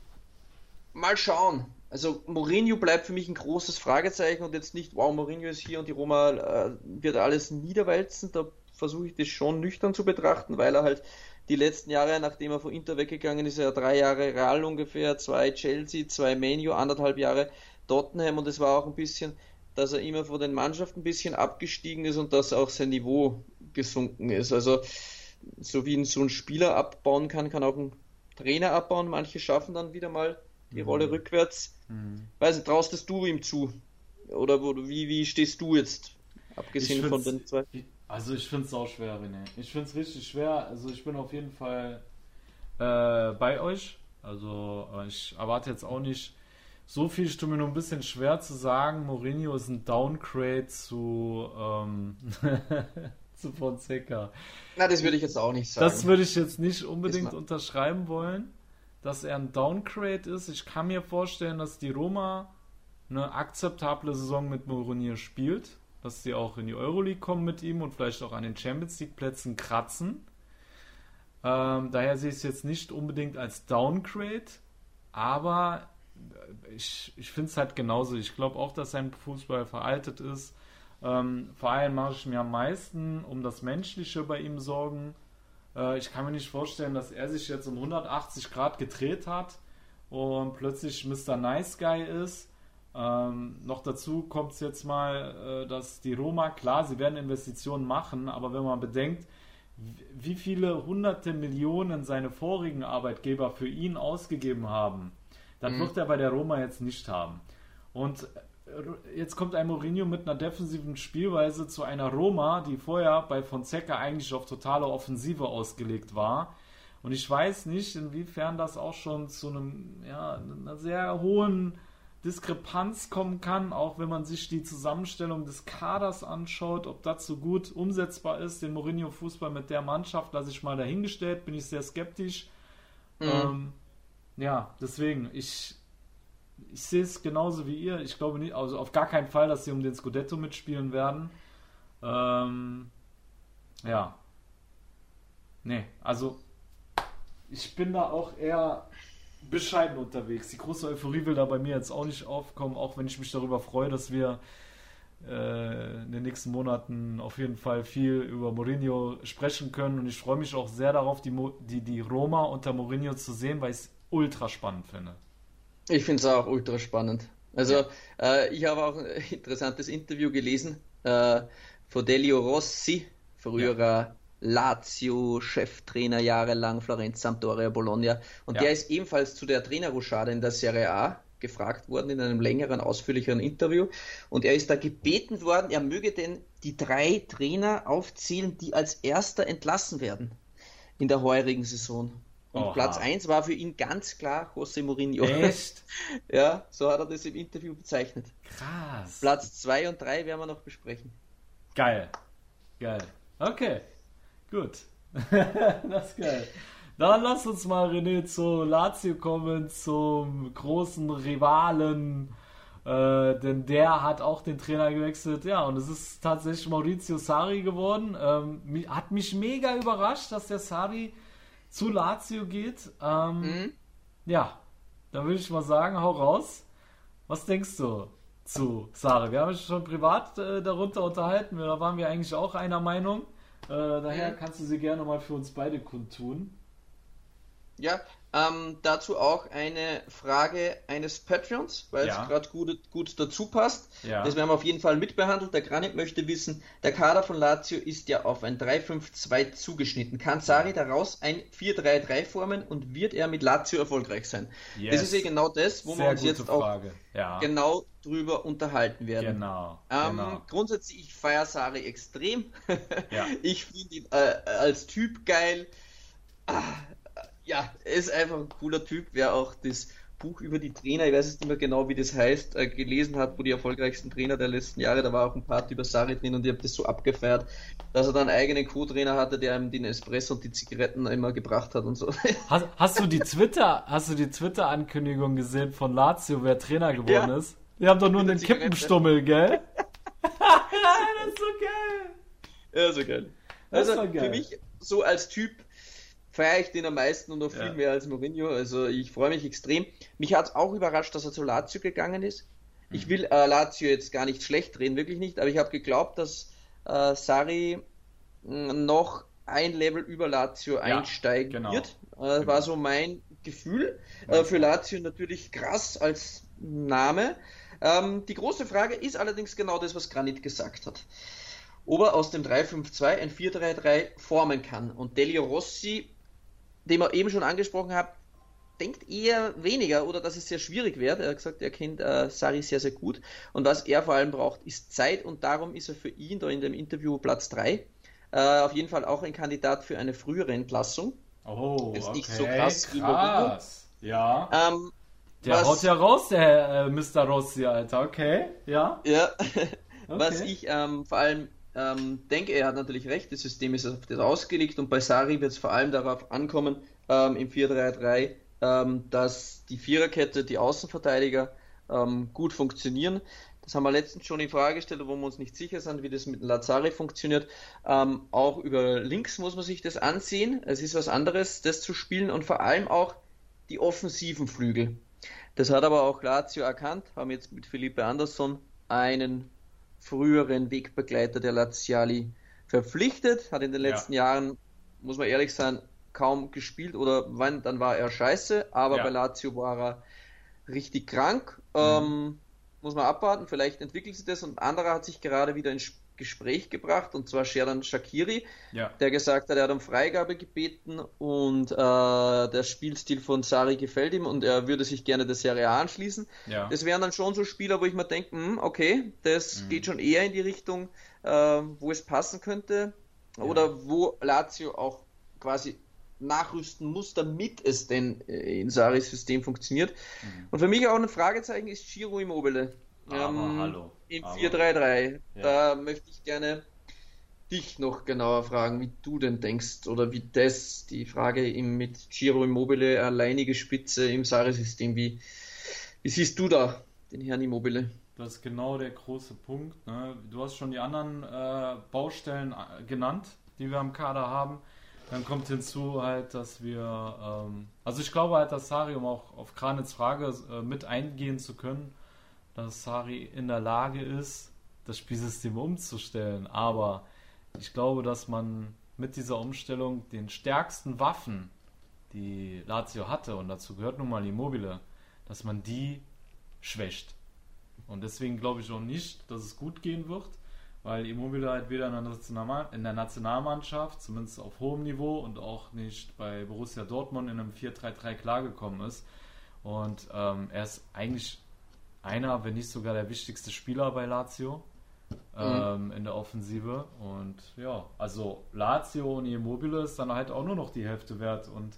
mal schauen. Also Mourinho bleibt für mich ein großes Fragezeichen und jetzt nicht, wow, Mourinho ist hier und die Roma äh, wird alles niederwälzen. Da versuche ich das schon nüchtern zu betrachten, weil er halt die letzten Jahre, nachdem er von Inter weggegangen ist, er drei Jahre Real ungefähr, zwei Chelsea, zwei Menu, anderthalb Jahre Tottenham und es war auch ein bisschen, dass er immer von den Mannschaften ein bisschen abgestiegen ist und dass auch sein Niveau gesunken ist. Also so wie so ein Spieler abbauen kann, kann auch ein Trainer abbauen. Manche schaffen dann wieder mal die mhm. Rolle rückwärts. Mhm. Weiß nicht, traust du ihm zu? Oder wie, wie stehst du jetzt, abgesehen von den zwei? Also ich finde es auch schwer, René. Ich finde es richtig schwer. Also ich bin auf jeden Fall äh, bei euch. Also äh, ich erwarte jetzt auch nicht so viel. Ich tue mir nur ein bisschen schwer zu sagen, Mourinho ist ein Downgrade zu, ähm, zu Fonseca. Na, das würde ich jetzt auch nicht sagen. Das würde ich jetzt nicht unbedingt unterschreiben wollen dass er ein Downgrade ist. Ich kann mir vorstellen, dass die Roma eine akzeptable Saison mit Mourinho spielt, dass sie auch in die Euroleague kommen mit ihm und vielleicht auch an den Champions League Plätzen kratzen. Ähm, daher sehe ich es jetzt nicht unbedingt als Downgrade, aber ich, ich finde es halt genauso. Ich glaube auch, dass sein Fußball veraltet ist. Ähm, vor allem mache ich mir am meisten um das Menschliche bei ihm Sorgen. Äh, ich kann mir nicht vorstellen, dass er sich jetzt um 180 Grad gedreht hat und plötzlich Mr. Nice Guy ist. Ähm, noch dazu kommt es jetzt mal, äh, dass die Roma, klar, sie werden Investitionen machen, aber wenn man bedenkt, wie viele hunderte Millionen seine vorigen Arbeitgeber für ihn ausgegeben haben, dann mhm. wird er bei der Roma jetzt nicht haben. Und jetzt kommt ein Mourinho mit einer defensiven Spielweise zu einer Roma, die vorher bei Fonseca eigentlich auf totale Offensive ausgelegt war. Und ich weiß nicht, inwiefern das auch schon zu einem, ja, einer sehr hohen Diskrepanz kommen kann, auch wenn man sich die Zusammenstellung des Kaders anschaut, ob das so gut umsetzbar ist, den Mourinho-Fußball mit der Mannschaft, lasse ich mal dahingestellt, bin ich sehr skeptisch. Mhm. Ähm, ja, deswegen, ich, ich sehe es genauso wie ihr. Ich glaube nicht, also auf gar keinen Fall, dass sie um den Scudetto mitspielen werden. Ähm, ja. Nee, also ich bin da auch eher bescheiden unterwegs. Die große Euphorie will da bei mir jetzt auch nicht aufkommen, auch wenn ich mich darüber freue, dass wir äh, in den nächsten Monaten auf jeden Fall viel über Mourinho sprechen können. Und ich freue mich auch sehr darauf, die, die, die Roma unter Mourinho zu sehen, weil ich es ultra spannend finde. Ich finde es auch ultra spannend. Also äh, ich habe auch ein interessantes Interview gelesen äh, von Delio Rossi, früherer ja. Lazio-Cheftrainer jahrelang, Florenz, Sampdoria, Bologna. Und ja. der ist ebenfalls zu der Trainerruschade in der Serie A gefragt worden in einem längeren, ausführlicheren Interview. Und er ist da gebeten worden, er möge denn die drei Trainer aufzählen, die als erster entlassen werden in der heurigen Saison. Und Oha. Platz 1 war für ihn ganz klar José Mourinho. Echt? ja, so hat er das im Interview bezeichnet. Krass. Platz 2 und 3 werden wir noch besprechen. Geil. Geil. Okay, gut. das ist geil. Dann lass uns mal, René, zu Lazio kommen, zum großen Rivalen. Äh, denn der hat auch den Trainer gewechselt. Ja, und es ist tatsächlich Maurizio Sari geworden. Ähm, hat mich mega überrascht, dass der Sari zu Lazio geht. Ähm, mhm. Ja, dann würde ich mal sagen, hau raus. Was denkst du zu Sari? Wir haben uns schon privat äh, darunter unterhalten. Da waren wir eigentlich auch einer Meinung. Äh, daher mhm. kannst du sie gerne mal für uns beide kundtun. Ja, ähm, dazu auch eine Frage eines Patreons, weil ja. es gerade gut, gut dazu passt. Ja. Das werden wir auf jeden Fall mitbehandelt. Der Granit möchte wissen, der Kader von Lazio ist ja auf ein 3-5-2 zugeschnitten. Kann Sari daraus ein 4-3-3 formen und wird er mit Lazio erfolgreich sein? Yes. Das ist ja genau das, wo Sehr wir uns jetzt Frage. auch ja. genau drüber unterhalten werden. Genau. Ähm, genau. Grundsätzlich, ich feiere Sari extrem. ich finde ihn äh, als Typ geil. Ah, ja, er ist einfach ein cooler Typ, wer auch das Buch über die Trainer, ich weiß jetzt nicht mehr genau, wie das heißt, äh, gelesen hat, wo die erfolgreichsten Trainer der letzten Jahre, da war auch ein Part über Sari drin und ich habe das so abgefeiert, dass er dann einen eigenen Co-Trainer hatte, der ihm den Espresso und die Zigaretten immer gebracht hat und so. Hast, hast du die Twitter, hast du die Twitter-Ankündigung gesehen von Lazio, wer Trainer geworden ja. ist? Die haben doch nur einen Kippenstummel, gell? das ist so geil. Ja, so geil. Also, geil. für mich so als Typ feiere ich den am meisten und noch viel ja. mehr als Mourinho. Also ich freue mich extrem. Mich hat es auch überrascht, dass er zu Lazio gegangen ist. Ich mhm. will äh, Lazio jetzt gar nicht schlecht reden, wirklich nicht, aber ich habe geglaubt, dass äh, Sari noch ein Level über Lazio ja, einsteigen genau. wird. Äh, genau. War so mein Gefühl. Äh, für Lazio natürlich krass als Name. Ähm, die große Frage ist allerdings genau das, was Granit gesagt hat. Ob er aus dem 3-5-2 ein 4-3-3 formen kann. Und Delio Rossi den wir eben schon angesprochen haben, denkt eher weniger oder dass es sehr schwierig wird. Er hat gesagt, er kennt äh, Sari sehr, sehr gut. Und was er vor allem braucht, ist Zeit und darum ist er für ihn da in dem Interview Platz 3. Äh, auf jeden Fall auch ein Kandidat für eine frühere Entlassung. Oh, ist okay, nicht so krass, krass. wie Mourinho. Ja. Ähm, der was, haut ja raus, der äh, Mr. Rossi, Alter. Okay, ja. Ja. okay. Was ich ähm, vor allem ähm, denke, er hat natürlich recht, das System ist auf das ausgelegt und bei Sari wird es vor allem darauf ankommen, ähm, im 4-3-3, ähm, dass die Viererkette, die Außenverteidiger ähm, gut funktionieren. Das haben wir letztens schon in Frage gestellt, wo wir uns nicht sicher sind, wie das mit Lazari funktioniert. Ähm, auch über links muss man sich das ansehen. Es ist was anderes, das zu spielen und vor allem auch die offensiven Flügel. Das hat aber auch Lazio erkannt, haben jetzt mit Felipe Andersson einen früheren Wegbegleiter der Laziali verpflichtet, hat in den letzten ja. Jahren, muss man ehrlich sein, kaum gespielt oder wann, dann war er scheiße, aber ja. bei Lazio war er richtig krank. Mhm. Ähm, muss man abwarten, vielleicht entwickelt sich das und anderer hat sich gerade wieder ins Gespräch gebracht und zwar Sheran Shakiri, ja. der gesagt hat, er hat um Freigabe gebeten und äh, der Spielstil von Sari gefällt ihm und er würde sich gerne der Serie A anschließen. Ja. Das wären dann schon so Spieler, wo ich mir denke, hm, okay, das mhm. geht schon eher in die Richtung, äh, wo es passen könnte ja. oder wo Lazio auch quasi nachrüsten muss, damit es denn äh, in Saris System funktioniert. Mhm. Und für mich auch ein Fragezeichen ist Giro Immobile. Ähm, hallo. Im 4-3-3. Ja. Da möchte ich gerne dich noch genauer fragen, wie du denn denkst oder wie das, die Frage im, mit Giro Immobile, alleinige Spitze im Sari-System, wie, wie siehst du da den Herrn Immobile? Das ist genau der große Punkt. Ne? Du hast schon die anderen äh, Baustellen äh, genannt, die wir am Kader haben. Dann kommt hinzu halt, dass wir, ähm, also ich glaube halt, dass Sari, um auch auf Kranitz Frage äh, mit eingehen zu können, dass Sari in der Lage ist, das Spielsystem umzustellen. Aber ich glaube, dass man mit dieser Umstellung den stärksten Waffen, die Lazio hatte, und dazu gehört nun mal Immobile, dass man die schwächt. Und deswegen glaube ich auch nicht, dass es gut gehen wird weil Immobile halt weder in der, Nationalmannschaft, zumindest auf hohem Niveau und auch nicht bei Borussia Dortmund in einem 4-3-3 klargekommen ist. Und ähm, er ist eigentlich einer, wenn nicht sogar der wichtigste Spieler bei Lazio ähm, mhm. in der Offensive. Und ja, also Lazio und Immobile ist dann halt auch nur noch die Hälfte wert. Und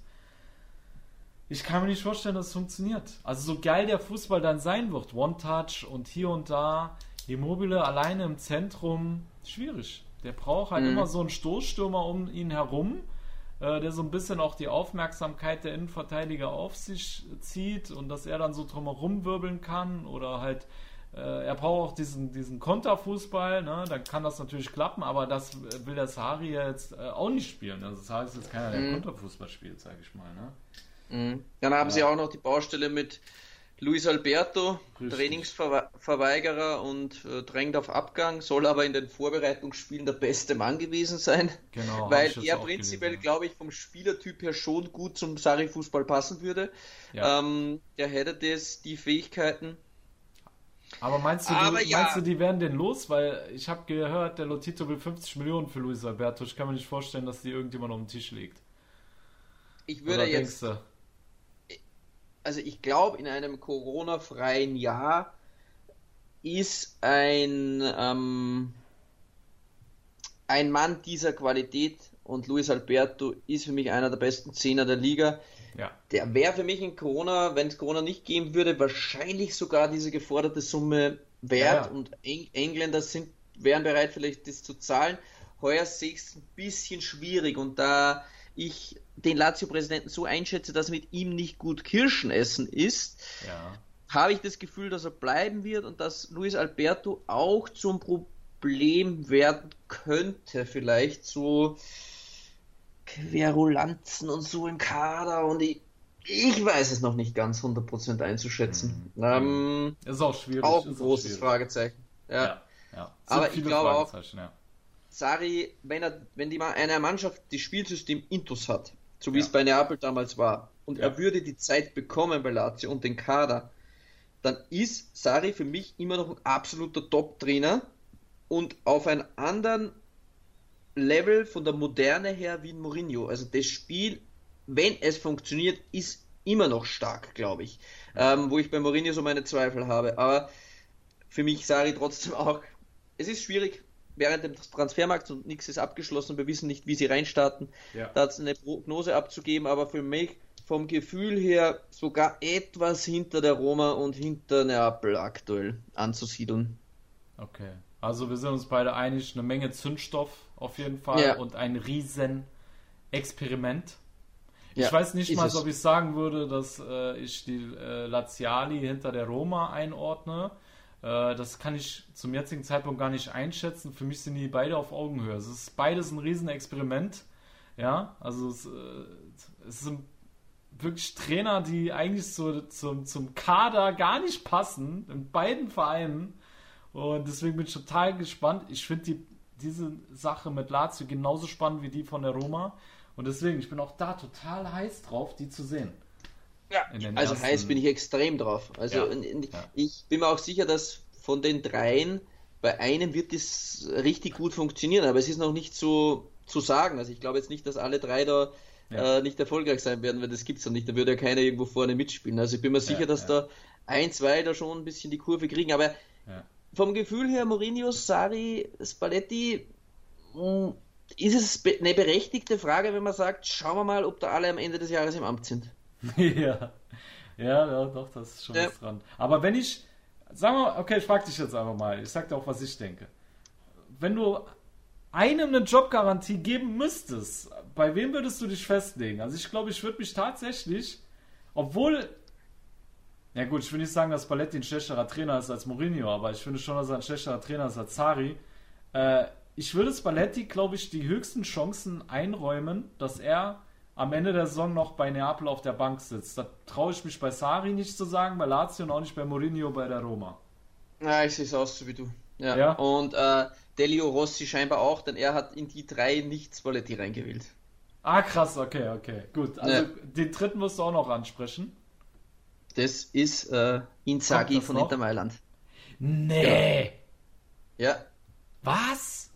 ich kann mir nicht vorstellen, dass es funktioniert. Also so geil der Fußball dann sein wird, One-Touch und hier und da Immobile alleine im Zentrum, schwierig. Der braucht halt mhm. immer so einen Stoßstürmer um ihn herum, äh, der so ein bisschen auch die Aufmerksamkeit der Innenverteidiger auf sich zieht und dass er dann so drumherum wirbeln kann oder halt äh, er braucht auch diesen, diesen Konterfußball, ne? dann kann das natürlich klappen, aber das will der Sari jetzt äh, auch nicht spielen. Also das heißt jetzt keiner, der mhm. Konterfußball spielt, sage ich mal. Ne? Mhm. Dann haben ja. sie auch noch die Baustelle mit Luis Alberto, Richtig. Trainingsverweigerer und äh, drängt auf Abgang, soll aber in den Vorbereitungsspielen der beste Mann gewesen sein. Genau, weil er prinzipiell, glaube ich, vom Spielertyp her schon gut zum Sari-Fußball passen würde. Ja. Ähm, der hätte das, die Fähigkeiten. Aber meinst du, aber die, ja. meinst du, die werden den los? Weil ich habe gehört, der Lotito will 50 Millionen für Luis Alberto. Ich kann mir nicht vorstellen, dass die irgendjemand auf den Tisch legt. Ich würde Oder jetzt. Also ich glaube, in einem Corona-freien Jahr ist ein, ähm, ein Mann dieser Qualität und Luis Alberto ist für mich einer der besten Zehner der Liga ja. Der wäre für mich in Corona, wenn es Corona nicht geben würde, wahrscheinlich sogar diese geforderte Summe wert. Ja, ja. Und Eng Engländer sind, wären bereit, vielleicht das zu zahlen. Heuer sehe ich es ein bisschen schwierig. Und da ich den Lazio-Präsidenten so einschätze, dass mit ihm nicht gut Kirschen essen ist, habe ich das Gefühl, dass er bleiben wird und dass Luis Alberto auch zum Problem werden könnte. Vielleicht so Querulanzen und so im Kader und ich, ich weiß es noch nicht ganz 100% einzuschätzen. Mhm. Ähm, ist auch schwierig. Auch ein großes schwierig. Fragezeichen. Ja. ja, ja. Aber ich glaube auch, ja. Sari, wenn, er, wenn die, eine Mannschaft das Spielsystem Intus hat, so wie ja. es bei Neapel damals war, und er würde die Zeit bekommen bei Lazio und den Kader, dann ist Sari für mich immer noch ein absoluter Top-Trainer und auf einen anderen Level von der Moderne her wie ein Mourinho. Also das Spiel, wenn es funktioniert, ist immer noch stark, glaube ich. Ähm, wo ich bei Mourinho so meine Zweifel habe. Aber für mich ich trotzdem auch, es ist schwierig während dem Transfermarkt und nichts ist abgeschlossen. Wir wissen nicht, wie sie reinstarten. Ja. Da eine Prognose abzugeben, aber für mich vom Gefühl her sogar etwas hinter der Roma und hinter Neapel aktuell anzusiedeln. Okay. Also wir sind uns beide einig, eine Menge Zündstoff auf jeden Fall ja. und ein riesen Experiment. Ja, ich weiß nicht mal, ob ich sagen würde, dass äh, ich die äh, Laziali hinter der Roma einordne. Äh, das kann ich zum jetzigen Zeitpunkt gar nicht einschätzen. Für mich sind die beide auf Augenhöhe. Es ist beides ein Riesenexperiment. Ja, also es, äh, es sind wirklich Trainer, die eigentlich so zum, zum Kader gar nicht passen, in beiden Vereinen. Und deswegen bin ich total gespannt. Ich finde die, diese Sache mit Lazio genauso spannend wie die von der Roma. Und deswegen, ich bin auch da total heiß drauf, die zu sehen. Ja, also ersten... heiß bin ich extrem drauf. Also ja. ich bin mir auch sicher, dass von den dreien bei einem wird es richtig gut funktionieren, aber es ist noch nicht so zu sagen. Also ich glaube jetzt nicht, dass alle drei da ja. äh, nicht erfolgreich sein werden, weil das gibt es ja nicht. Da würde ja keiner irgendwo vorne mitspielen. Also ich bin mir sicher, ja, dass da ein, zwei da schon ein bisschen die Kurve kriegen, aber vom Gefühl her, Mourinho, Sari, Spalletti, hm, ist es eine berechtigte Frage, wenn man sagt, schauen wir mal, ob da alle am Ende des Jahres im Amt sind. ja. ja, ja, doch, das ist schon ja. was dran. Aber wenn ich, sagen wir, okay, ich frage dich jetzt einfach mal, ich sag dir auch, was ich denke. Wenn du einem eine Jobgarantie geben müsstest, bei wem würdest du dich festlegen? Also ich glaube, ich würde mich tatsächlich, obwohl ja gut, ich will nicht sagen, dass Balletti ein schlechterer Trainer ist als Mourinho, aber ich finde schon, dass er ein schlechterer Trainer ist als Sari. Äh, ich würde Spalletti, glaube ich, die höchsten Chancen einräumen, dass er am Ende der Saison noch bei Neapel auf der Bank sitzt. Da traue ich mich bei Sari nicht zu sagen, bei Lazio und auch nicht bei Mourinho bei der Roma. Ja, ich sehe es aus so wie du. Ja. ja? Und äh, Delio Rossi scheinbar auch, denn er hat in die drei nicht Spalletti reingewählt. Ah, krass, okay, okay. Gut. Also ja. den dritten musst du auch noch ansprechen. Das ist äh, Inzaghi von noch? Inter Mailand. Nee. Ja. Was?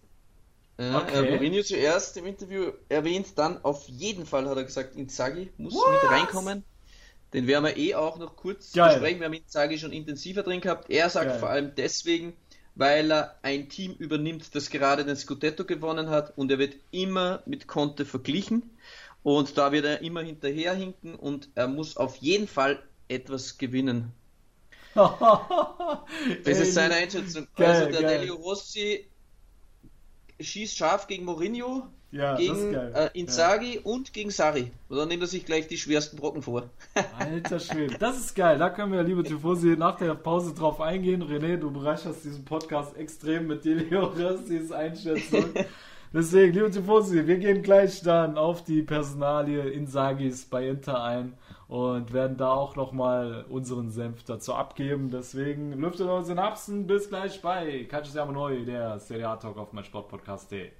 Äh, okay. Mourinho zuerst im Interview erwähnt, dann auf jeden Fall hat er gesagt, Inzaghi muss Was? mit reinkommen. Den werden wir eh auch noch kurz Geil. besprechen. Wir haben Inzaghi schon intensiver drin gehabt. Er sagt Geil. vor allem deswegen, weil er ein Team übernimmt, das gerade den Scudetto gewonnen hat und er wird immer mit Conte verglichen und da wird er immer hinterherhinken und er muss auf jeden Fall etwas gewinnen. das ist seine Einschätzung. Geil, also der geil. Delio Rossi schießt scharf gegen Mourinho, ja, gegen äh, Inzaghi ja. und gegen Sari. Und dann nimmt er sich gleich die schwersten Brocken vor. Alter Schwede, das ist geil. Da können wir, liebe Tifosi, nach der Pause drauf eingehen. René, du bereicherst diesen Podcast extrem mit Delioris, diese Einschätzung. Deswegen, liebe Tifosi, wir gehen gleich dann auf die Personalie Inzagis bei Inter ein und werden da auch nochmal unseren Senf dazu abgeben. Deswegen lüftet eure Synapsen. Bis gleich bei Siamo Neu, der Serie A Talk auf mein Sportpodcast.de.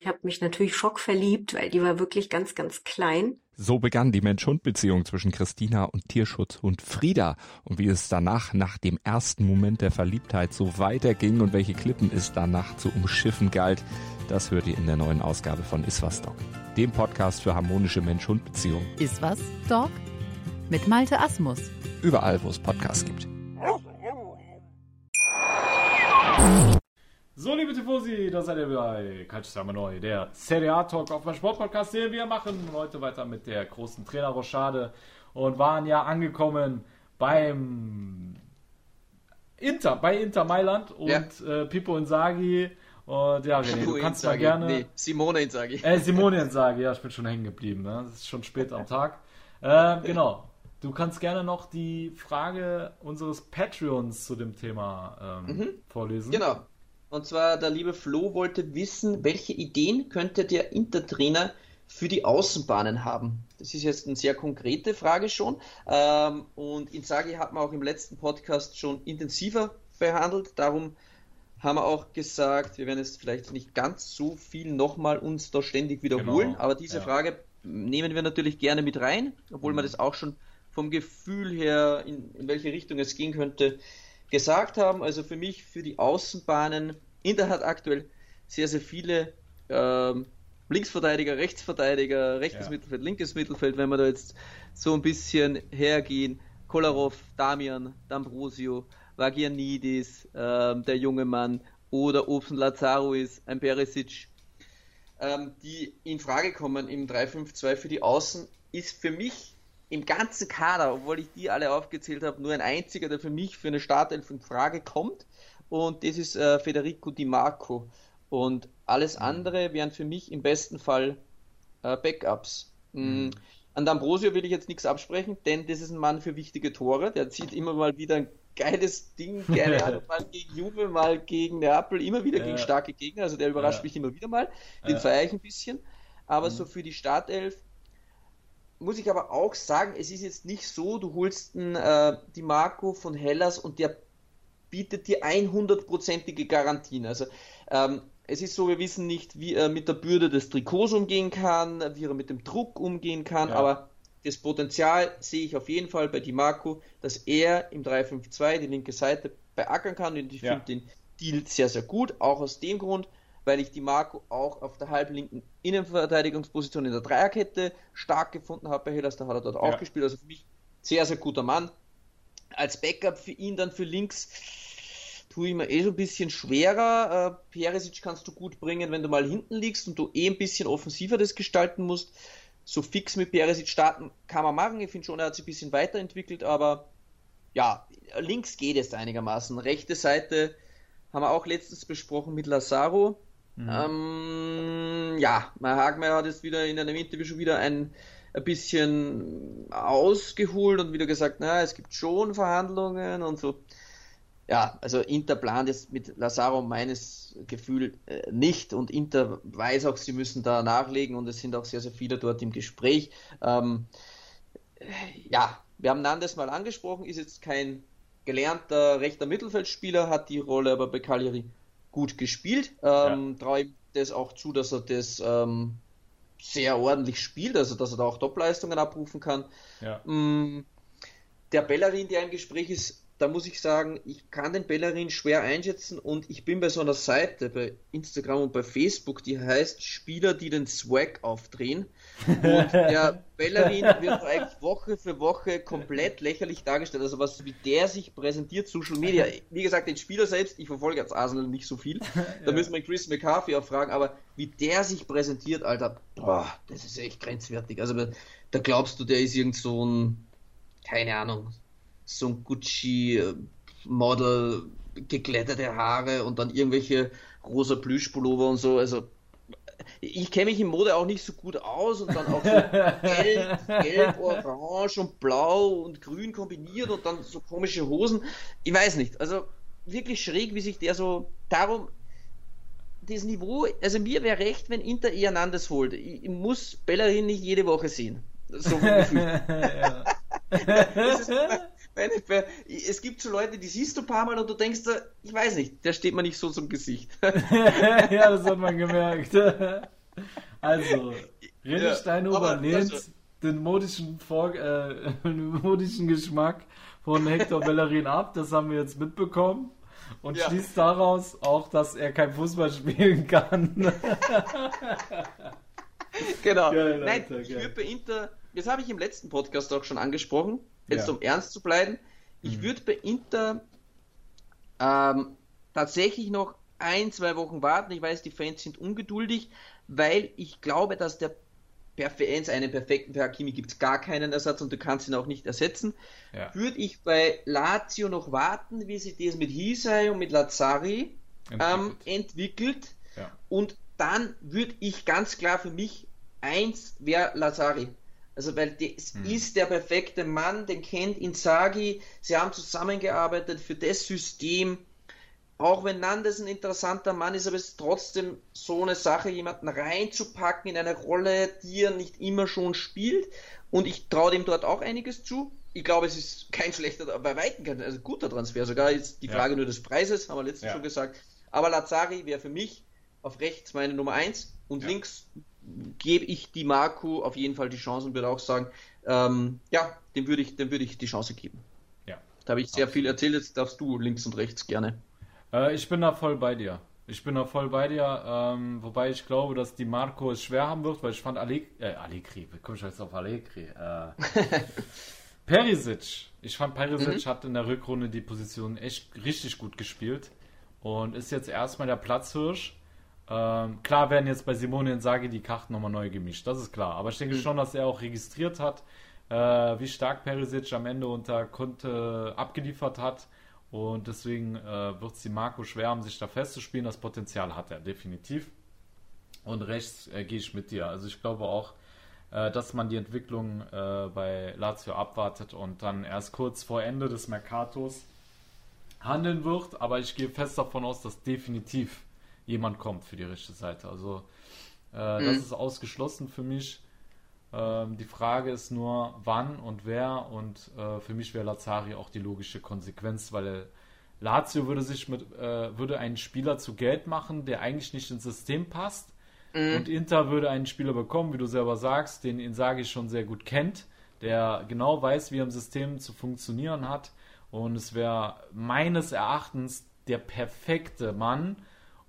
Ich habe mich natürlich schockverliebt, weil die war wirklich ganz, ganz klein. So begann die Mensch-Hund-Beziehung zwischen Christina und Tierschutzhund Frieda. Und wie es danach, nach dem ersten Moment der Verliebtheit, so weiterging und welche Klippen es danach zu umschiffen galt, das hört ihr in der neuen Ausgabe von Iswas Dog, dem Podcast für harmonische Mensch-Hund-Beziehungen. Iswas Dog? Mit Malte Asmus. Überall, wo es Podcasts gibt. So, liebe Tifosi, da seid ihr bei Calcio Neu, der Serie A Talk auf meinem Sportpodcast, den wir machen heute weiter mit der großen Trainerrochade und waren ja angekommen beim Inter, bei Inter Mailand und ja. äh, Pippo Inzaghi und ja, René, du kannst mal gerne. Nee, Simone Inzaghi. Äh, Simone Inzaghi, ja, ich bin schon hängen geblieben, ne? das ist schon spät am Tag. Äh, genau. Du kannst gerne noch die Frage unseres Patreons zu dem Thema ähm, mhm. vorlesen. Genau. Und zwar der liebe Flo wollte wissen, welche Ideen könnte der Intertrainer für die Außenbahnen haben? Das ist jetzt eine sehr konkrete Frage schon. Ähm, und Inzaghi hat man auch im letzten Podcast schon intensiver behandelt. Darum haben wir auch gesagt, wir werden jetzt vielleicht nicht ganz so viel nochmal uns da ständig wiederholen, genau. aber diese ja. Frage nehmen wir natürlich gerne mit rein, obwohl mhm. wir das auch schon vom Gefühl her, in, in welche Richtung es gehen könnte, gesagt haben. Also für mich, für die Außenbahnen, Inter hat aktuell sehr, sehr viele ähm, Linksverteidiger, Rechtsverteidiger, rechtes ja. Mittelfeld, linkes Mittelfeld, wenn wir da jetzt so ein bisschen hergehen. Kolarov, Damian, D'Ambrosio, Vagianidis, ähm, der junge Mann, oder Obsen Lazarois, ein Perisic, ähm, die in Frage kommen im 3-5-2 für die Außen, ist für mich im ganzen Kader, obwohl ich die alle aufgezählt habe, nur ein einziger, der für mich für eine Startelf in Frage kommt. Und das ist äh, Federico Di Marco. Und alles mhm. andere wären für mich im besten Fall äh, Backups. Mm, mhm. An D'Ambrosio will ich jetzt nichts absprechen, denn das ist ein Mann für wichtige Tore. Der zieht immer mal wieder ein geiles Ding, gerne Ahnung, mal gegen Juve, mal gegen Neapel, immer wieder ja. gegen starke Gegner. Also der überrascht ja. mich immer wieder mal. Den ja. feiere ich ein bisschen. Aber mhm. so für die Startelf muss ich aber auch sagen, es ist jetzt nicht so, du holst einen äh, Di Marco von Hellas und der bietet dir 100%ige Garantien. Also ähm, es ist so, wir wissen nicht, wie er mit der Bürde des Trikots umgehen kann, wie er mit dem Druck umgehen kann, ja. aber das Potenzial sehe ich auf jeden Fall bei Di Marco, dass er im 3-5-2 die linke Seite beackern kann und ich ja. finde den Deal sehr, sehr gut, auch aus dem Grund, weil ich die Marco auch auf der halblinken Innenverteidigungsposition in der Dreierkette stark gefunden habe bei Hellas, da hat er dort ja. auch gespielt, also für mich sehr, sehr guter Mann. Als Backup für ihn dann für links tue ich mir eh so ein bisschen schwerer. Äh, Peresic kannst du gut bringen, wenn du mal hinten liegst und du eh ein bisschen offensiver das gestalten musst. So fix mit Peresic starten kann man machen. Ich finde schon, er hat sich ein bisschen weiterentwickelt, aber ja, links geht es einigermaßen. Rechte Seite haben wir auch letztens besprochen mit Lazaro. Mhm. Ähm, ja, Hagmeier hat jetzt wieder in einem Interview schon wieder ein, ein bisschen ausgeholt und wieder gesagt, na, es gibt schon Verhandlungen und so. Ja, also Inter plant jetzt mit Lazaro meines Gefühl äh, nicht und Inter weiß auch, sie müssen da nachlegen und es sind auch sehr, sehr viele dort im Gespräch. Ähm, ja, wir haben Nandes mal angesprochen, ist jetzt kein gelernter rechter Mittelfeldspieler, hat die Rolle aber bei Cagliari gut gespielt. Ähm, ja. Traue ihm das auch zu, dass er das ähm, sehr ordentlich spielt, also dass er da auch Topleistungen abrufen kann. Ja. Mm, der Bellerin, der im Gespräch ist, da muss ich sagen, ich kann den Bellerin schwer einschätzen und ich bin bei so einer Seite bei Instagram und bei Facebook, die heißt Spieler, die den Swag aufdrehen. Und der Bellerin wird eigentlich Woche für Woche komplett lächerlich dargestellt. Also was wie der sich präsentiert, Social Media. Wie gesagt, den Spieler selbst, ich verfolge jetzt Arsenal nicht so viel. Da ja. müssen wir Chris McCarthy auch fragen, aber wie der sich präsentiert, Alter, boah, das ist echt grenzwertig. Also da glaubst du, der ist irgend so ein, keine Ahnung, so ein Gucci-Model, geglättete Haare und dann irgendwelche rosa Plüschpullover und so. Also ich kenne mich in Mode auch nicht so gut aus und dann auch so gelb, gelb, orange und blau und grün kombiniert und dann so komische Hosen. Ich weiß nicht. Also wirklich schräg, wie sich der so. Darum, das Niveau, also mir wäre recht, wenn Inter eher Nandes holt. Ich, muss Bellerin nicht jede Woche sehen. So ja. Es gibt so Leute, die siehst du ein paar Mal und du denkst, ich weiß nicht, der steht mir nicht so zum Gesicht. ja, das hat man gemerkt. Also, Rennstein ja, übernimmt also, den modischen, Vor äh, modischen Geschmack von Hector Bellerin ab, das haben wir jetzt mitbekommen. Und ja. schließt daraus auch, dass er kein Fußball spielen kann. genau. Geil, Nein, ich würde bei Inter, das habe ich im letzten Podcast auch schon angesprochen, jetzt ja. um ernst zu bleiben, ich mhm. würde bei Inter ähm, tatsächlich noch ein, zwei Wochen warten. Ich weiß, die Fans sind ungeduldig, weil ich glaube, dass der Perfekt, einen perfekten für Hakimi gibt es gar keinen Ersatz und du kannst ihn auch nicht ersetzen. Ja. Würde ich bei Lazio noch warten, wie sich das mit Hisai und mit Lazzari entwickelt, ähm, entwickelt. Ja. und dann würde ich ganz klar für mich eins wäre Lazzari. Also, weil das hm. ist der perfekte Mann, den kennt Inzaghi, sie haben zusammengearbeitet für das System. Auch wenn Nandes ein interessanter Mann ist, aber es ist trotzdem so eine Sache, jemanden reinzupacken in eine Rolle, die er nicht immer schon spielt. Und ich traue dem dort auch einiges zu. Ich glaube, es ist kein schlechter, bei Weitem kein also guter Transfer. Sogar ist die Frage ja. nur des Preises, haben wir letztens ja. schon gesagt. Aber Lazari wäre für mich auf rechts meine Nummer 1 und ja. links gebe ich die Marco auf jeden Fall die Chance und würde auch sagen, ähm, ja, dem würde ich, dem würde ich die Chance geben. Ja. Da habe ich sehr viel erzählt, jetzt darfst du links und rechts gerne. Äh, ich bin da voll bei dir. Ich bin da voll bei dir, ähm, wobei ich glaube, dass die Marco es schwer haben wird, weil ich fand Allegri, äh, Allegri, wie komme ich jetzt auf Allegri? Äh, Perisic. Ich fand Perisic mhm. hat in der Rückrunde die Position echt richtig gut gespielt und ist jetzt erstmal der Platzhirsch ähm, klar werden jetzt bei Simone Insagi die Karten nochmal neu gemischt, das ist klar. Aber ich denke mhm. schon, dass er auch registriert hat, äh, wie stark Perisic am Ende unter Conte abgeliefert hat. Und deswegen äh, wird es die Marco schwer haben, sich da festzuspielen. Das Potenzial hat er definitiv. Und rechts äh, gehe ich mit dir. Also ich glaube auch, äh, dass man die Entwicklung äh, bei Lazio abwartet und dann erst kurz vor Ende des Mercatos handeln wird. Aber ich gehe fest davon aus, dass definitiv jemand kommt für die rechte Seite. Also äh, mhm. das ist ausgeschlossen für mich. Ähm, die Frage ist nur, wann und wer. Und äh, für mich wäre Lazari auch die logische Konsequenz, weil Lazio würde sich mit äh, würde einen Spieler zu Geld machen, der eigentlich nicht ins System passt. Mhm. Und Inter würde einen Spieler bekommen, wie du selber sagst, den Insagi schon sehr gut kennt, der genau weiß, wie er im System zu funktionieren hat. Und es wäre meines Erachtens der perfekte Mann,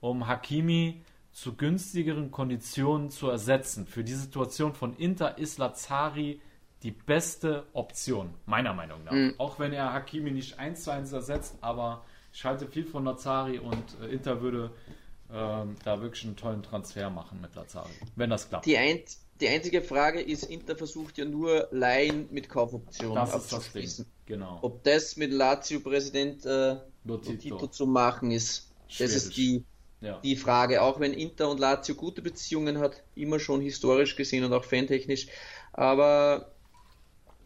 um Hakimi zu günstigeren Konditionen zu ersetzen. Für die Situation von Inter ist Lazari die beste Option, meiner Meinung nach. Mhm. Auch wenn er Hakimi nicht eins zu eins ersetzt, aber ich halte viel von Lazari und äh, Inter würde ähm, da wirklich einen tollen Transfer machen mit Lazari, wenn das klappt. Die, ein, die einzige Frage ist, Inter versucht ja nur Laien mit Kaufoptionen das abzuschließen. Genau. Ob das mit Lazio-Präsident äh, Lotito zu machen ist, Schwedisch. das ist die ja. die Frage, auch wenn Inter und Lazio gute Beziehungen hat, immer schon historisch gesehen und auch fantechnisch. Aber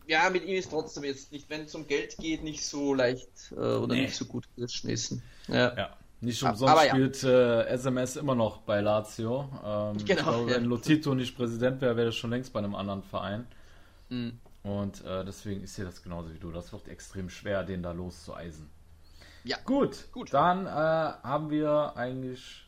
ja, mit ihm ist trotzdem jetzt nicht, wenn es um Geld geht, nicht so leicht äh, oder nee. nicht so gut geschmissen. Ja. ja. Nicht umsonst Aber, spielt ja. äh, SMS immer noch bei Lazio. Ähm, genau, glaube, wenn Lotito nicht Präsident wäre, wäre er schon längst bei einem anderen Verein. Mhm. Und äh, deswegen ist hier das genauso wie du. Das wird extrem schwer, den da loszueisen. Ja. Gut, gut. Dann äh, haben wir eigentlich.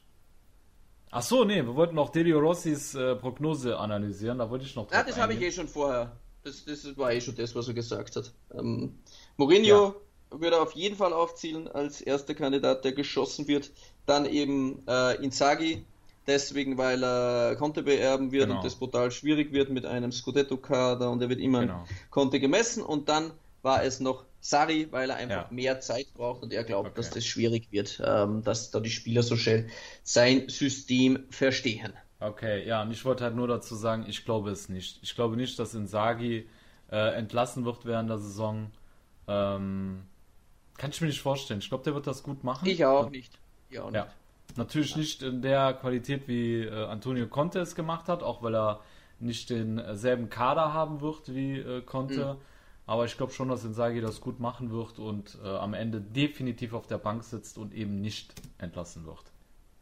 Ach so, nee, wir wollten noch Delio Rossis äh, Prognose analysieren. Da wollte ich noch. Ja, das habe ich eh schon vorher. Das, das war eh schon das, was er gesagt hat. Ähm, Mourinho ja. würde auf jeden Fall aufzielen als erster Kandidat, der geschossen wird. Dann eben äh, Inzaghi, deswegen, weil er Conte beerben wird genau. und das brutal schwierig wird mit einem Scudetto-Kader und er wird immer genau. Conte gemessen. Und dann war es noch Sari, weil er einfach ja. mehr Zeit braucht und er glaubt, okay. dass das schwierig wird, ähm, dass da die Spieler so schnell sein System verstehen. Okay, ja, und ich wollte halt nur dazu sagen, ich glaube es nicht. Ich glaube nicht, dass Insagi äh, entlassen wird während der Saison. Ähm, kann ich mir nicht vorstellen. Ich glaube, der wird das gut machen. Ich auch nicht. Ja, auch nicht. Ja. Natürlich nicht in der Qualität, wie äh, Antonio Conte es gemacht hat, auch weil er nicht denselben Kader haben wird wie äh, Conte. Mhm. Aber ich glaube schon, dass Inzaghi das gut machen wird und äh, am Ende definitiv auf der Bank sitzt und eben nicht entlassen wird.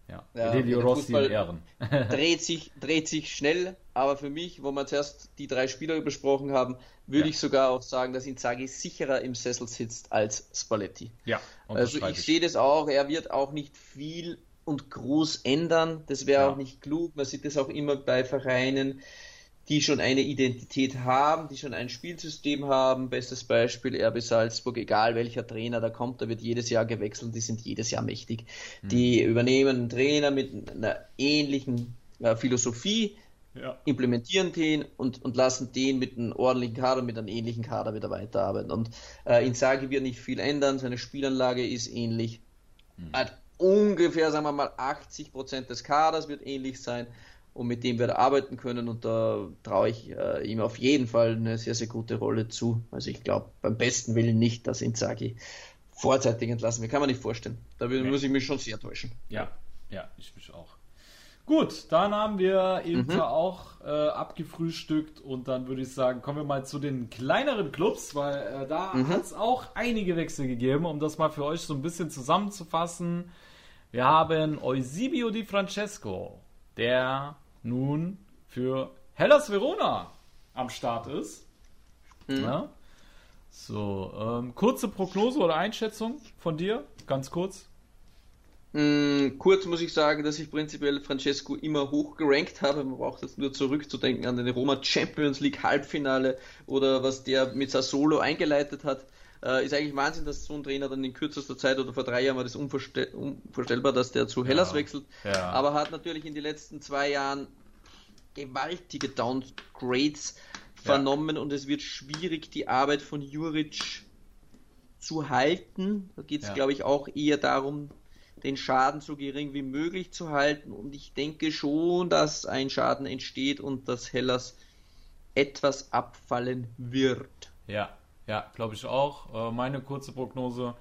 Ja, ja Delio Rossi in Ehren. dreht, sich, dreht sich schnell, aber für mich, wo wir zuerst die drei Spieler besprochen haben, würde ja. ich sogar auch sagen, dass Inzaghi sicherer im Sessel sitzt als Spalletti. Ja, also ich, ich sehe das auch, er wird auch nicht viel und groß ändern, das wäre ja. auch nicht klug, man sieht das auch immer bei Vereinen, die schon eine Identität haben, die schon ein Spielsystem haben. Bestes Beispiel RB Salzburg, egal welcher Trainer da kommt, da wird jedes Jahr gewechselt, die sind jedes Jahr mächtig. Mhm. Die übernehmen einen Trainer mit einer ähnlichen äh, Philosophie, ja. implementieren den und, und lassen den mit einem ordentlichen Kader, mit einem ähnlichen Kader wieder weiterarbeiten. Und äh, Insagi wird nicht viel ändern, seine Spielanlage ist ähnlich. Mhm. Hat ungefähr, sagen wir mal, 80% des Kaders wird ähnlich sein und mit dem wir arbeiten können und da traue ich äh, ihm auf jeden Fall eine sehr, sehr gute Rolle zu. Also ich glaube beim besten Willen nicht, dass Inzaghi vorzeitig entlassen wird. Kann man nicht vorstellen. Da nee. muss ich mich schon sehr täuschen. Ja, ja, ich mich auch. Gut, dann haben wir Inter mhm. auch äh, abgefrühstückt und dann würde ich sagen, kommen wir mal zu den kleineren Clubs, weil äh, da mhm. hat es auch einige Wechsel gegeben, um das mal für euch so ein bisschen zusammenzufassen. Wir haben Eusebio Di Francesco, der nun für Hellas Verona am Start ist. Mhm. Ja. So, ähm, kurze Prognose oder Einschätzung von dir, ganz kurz. Mm, kurz muss ich sagen, dass ich prinzipiell Francesco immer hoch gerankt habe. Man braucht jetzt nur zurückzudenken an den Roma Champions League Halbfinale oder was der mit Sassolo eingeleitet hat. Äh, ist eigentlich Wahnsinn, dass so ein Trainer dann in kürzester Zeit oder vor drei Jahren war das unvorstell unvorstellbar, dass der zu Hellas ja. wechselt. Ja. Aber hat natürlich in den letzten zwei Jahren gewaltige Downgrades vernommen ja. und es wird schwierig, die Arbeit von Juric zu halten. Da geht es, glaube ich, auch eher darum, den Schaden so gering wie möglich zu halten. Und ich denke schon, dass ein Schaden entsteht und dass Hellas etwas abfallen wird. Ja, ja, glaube ich auch. Äh, meine kurze Prognose,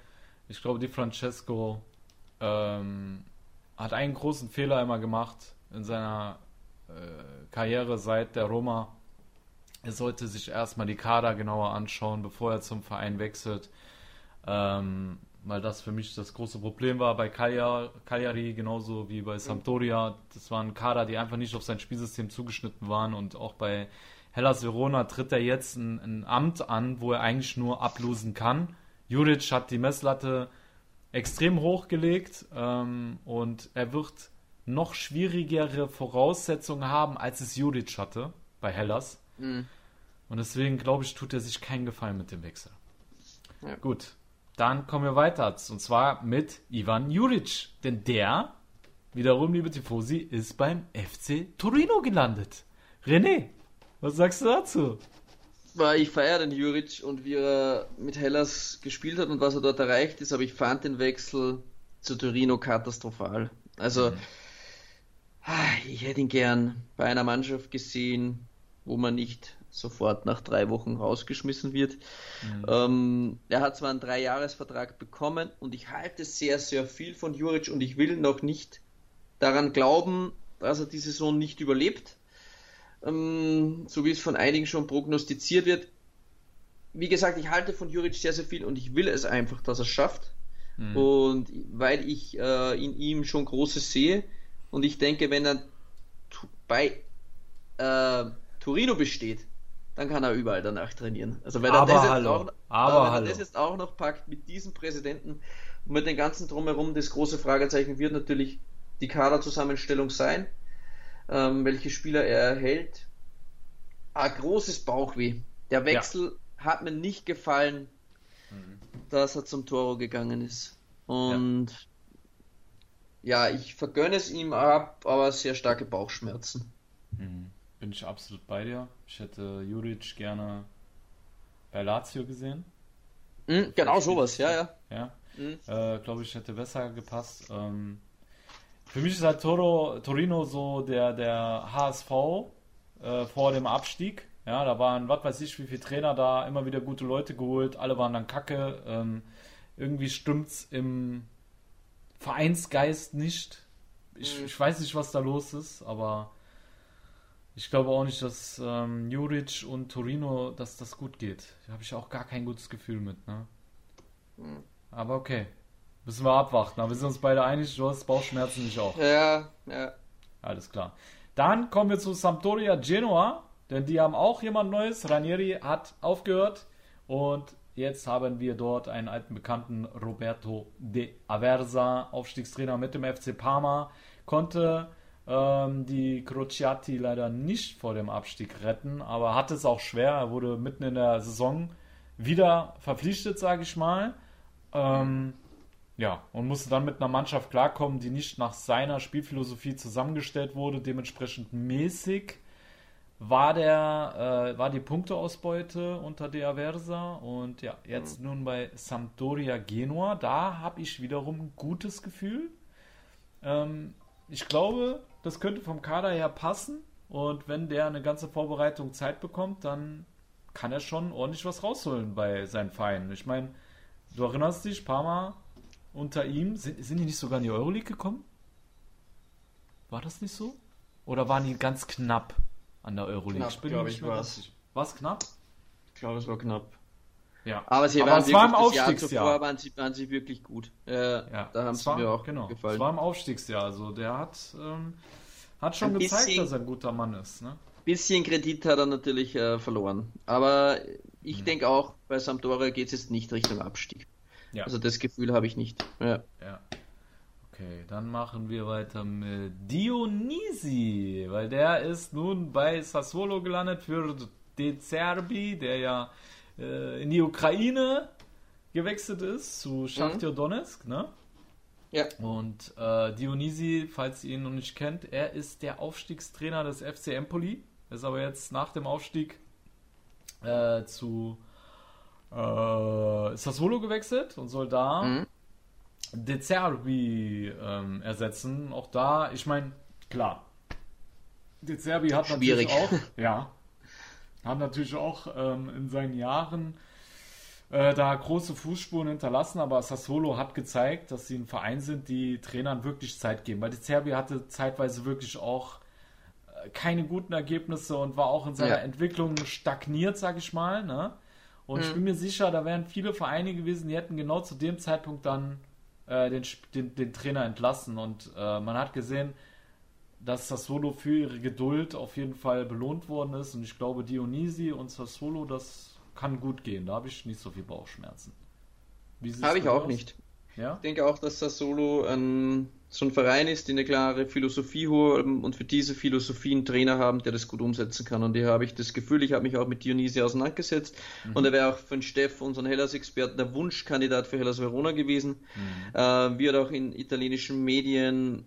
ich glaube, die Francesco ähm, hat einen großen Fehler immer gemacht in seiner äh, Karriere seit der Roma. Er sollte sich erstmal die Kader genauer anschauen, bevor er zum Verein wechselt. Ähm, weil das für mich das große Problem war bei Cagliari, genauso wie bei Sampdoria. Das waren Kader, die einfach nicht auf sein Spielsystem zugeschnitten waren und auch bei Hellas Verona tritt er jetzt ein, ein Amt an, wo er eigentlich nur ablosen kann. Juric hat die Messlatte extrem hochgelegt ähm, und er wird noch schwierigere Voraussetzungen haben, als es Juric hatte bei Hellas. Mhm. Und deswegen glaube ich, tut er sich keinen Gefallen mit dem Wechsel. Ja. Gut, dann kommen wir weiter. Und zwar mit Ivan Juric. Denn der, wiederum, liebe Tifosi, ist beim FC Torino gelandet. René, was sagst du dazu? Ich feiere den Juric und wie er mit Hellas gespielt hat und was er dort erreicht ist, aber ich fand den Wechsel zu Torino katastrophal. Also, mhm. ich hätte ihn gern bei einer Mannschaft gesehen, wo man nicht sofort nach drei Wochen rausgeschmissen wird. Mhm. Ähm, er hat zwar einen Dreijahresvertrag bekommen und ich halte sehr, sehr viel von Juric und ich will noch nicht daran glauben, dass er die Saison nicht überlebt ähm, so wie es von einigen schon prognostiziert wird. Wie gesagt, ich halte von Juric sehr, sehr viel und ich will es einfach, dass er es schafft. Mhm. Und weil ich äh, in ihm schon Großes sehe und ich denke, wenn er bei äh, Torino besteht, dann kann er überall danach trainieren. Also weil aber er das, hallo. Auch, aber hallo. das jetzt auch noch packt mit diesem Präsidenten und mit den ganzen drumherum, das große Fragezeichen wird natürlich die Kaderzusammenstellung sein ähm, welche Spieler er erhält. Ein großes Bauchweh. Der Wechsel ja. hat mir nicht gefallen, mhm. dass er zum Toro gegangen ist. Und ja. ja, ich vergönne es ihm ab, aber sehr starke Bauchschmerzen. Mhm. Bin ich absolut bei dir. Ich hätte Juric gerne bei Lazio gesehen. Mhm, genau sowas, ja, ja. Ja, mhm. äh, glaube ich, hätte besser gepasst. Ähm, für mich ist halt Toro, Torino so der, der HSV äh, vor dem Abstieg. Ja, da waren, was weiß ich, wie viele Trainer da, immer wieder gute Leute geholt, alle waren dann kacke. Ähm, irgendwie stimmt's im Vereinsgeist nicht. ich, mhm. ich weiß nicht, was da los ist, aber ich glaube auch nicht, dass ähm, Juric und Torino, dass das gut geht. Da habe ich auch gar kein gutes Gefühl mit. Ne? Mhm. Aber okay. Müssen wir abwarten. Aber wir sind uns beide einig, du hast Bauchschmerzen nicht auch. Ja, ja. Alles klar. Dann kommen wir zu Sampdoria Genoa, denn die haben auch jemand Neues. Ranieri hat aufgehört und jetzt haben wir dort einen alten Bekannten, Roberto de Aversa, Aufstiegstrainer mit dem FC Parma, konnte ähm, die Crociati leider nicht vor dem Abstieg retten, aber hat es auch schwer. Er wurde mitten in der Saison wieder verpflichtet, sage ich mal. Ähm, ja, und musste dann mit einer Mannschaft klarkommen, die nicht nach seiner Spielphilosophie zusammengestellt wurde, dementsprechend mäßig war der äh, war die Punkteausbeute unter De Aversa und ja, jetzt mhm. nun bei Sampdoria Genua, da habe ich wiederum ein gutes Gefühl. Ähm, ich glaube, das könnte vom Kader her passen und wenn der eine ganze Vorbereitung Zeit bekommt, dann kann er schon ordentlich was rausholen bei seinen Vereinen. Ich meine, du erinnerst dich, Parma unter ihm, sind, sind die nicht sogar in die Euroleague gekommen? War das nicht so? Oder waren die ganz knapp an der Euroleague? Knapp, glaube ich, war es. War es knapp? Ich glaube, es war knapp. Ja. Aber sie Aber waren es war im Jahr Aufstiegsjahr. zuvor waren sie, waren sie wirklich gut. Äh, Ja, da haben es sie war, mir auch genau, gefallen. Es war im Aufstiegsjahr. Also der hat, ähm, hat schon Ein gezeigt, bisschen- dass er ein guter Mann ist. Ne? Bisschen Kredit hat er natürlich äh, verloren. Aber ich Mhm. denke auch, bei Sampdoria geht es jetzt nicht Richtung Abstieg. Ja. Also das Gefühl habe ich nicht. Ja. Ja. Okay, dann machen wir weiter mit Dionisi, weil der ist nun bei Sassuolo gelandet für De Zerbi, der ja äh, in die Ukraine gewechselt ist, zu Shakhtar Donetsk, ne? Ja. Und äh, Dionisi, falls ihr ihn noch nicht kennt, er ist der Aufstiegstrainer des FC Empoli, ist aber jetzt nach dem Aufstieg äh, zu äh, Sassuolo gewechselt und soll da Mhm. De Zerbi ähm, ersetzen. Auch da, ich meine, klar, De Zerbi hat Schwierig. natürlich auch, ja, hat natürlich auch ähm, in seinen Jahren äh, da große Fußspuren hinterlassen, aber Sassuolo hat gezeigt, dass sie ein Verein sind, die Trainern wirklich Zeit geben. Weil De Zerbi hatte zeitweise wirklich auch äh, keine guten Ergebnisse und war auch in seiner Ja. Entwicklung stagniert, sag ich mal. Ne? Und ich Mhm. bin mir sicher, da wären viele Vereine gewesen, die hätten genau zu dem Zeitpunkt dann äh, den, den, den Trainer entlassen. Und äh, man hat gesehen, dass Sassuolo für ihre Geduld auf jeden Fall belohnt worden ist. Und ich glaube, Dionisi und Sassuolo, das kann gut gehen. Da habe ich nicht so viel Bauchschmerzen. Habe ich auch aus? nicht. Ja? Ich denke auch, dass Sassuolo ein, so ein Verein ist, die eine klare Philosophie haben und für diese Philosophie einen Trainer haben, der das gut umsetzen kann. Und hier habe ich das Gefühl, ich habe mich auch mit Dionisi auseinandergesetzt Mhm. und er wäre auch von Steff, unseren Hellas-Experten, der Wunschkandidat für Hellas Verona gewesen. Mhm. Äh, wird auch in italienischen Medien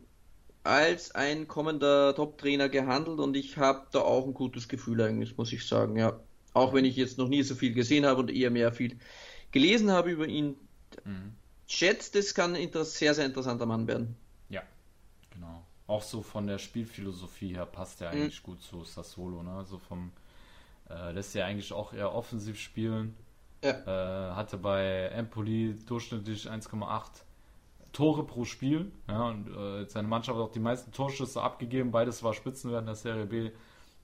als ein kommender Top-Trainer gehandelt und ich habe da auch ein gutes Gefühl eigentlich, muss ich sagen, ja. Auch wenn ich jetzt noch nie so viel gesehen habe und eher mehr viel gelesen habe über ihn, Mhm. schätzt, es kann ein sehr, sehr interessanter Mann werden. Ja. Auch so von der Spielphilosophie her passt er Mhm. eigentlich gut zu Sassuolo. Ne? Also vom äh, lässt er eigentlich auch eher offensiv spielen. Äh, hatte bei Empoli durchschnittlich 1,8 Tore pro Spiel. Ja, und äh, seine Mannschaft hat auch die meisten Torschüsse abgegeben. Beides war Spitzenwert in der Serie B.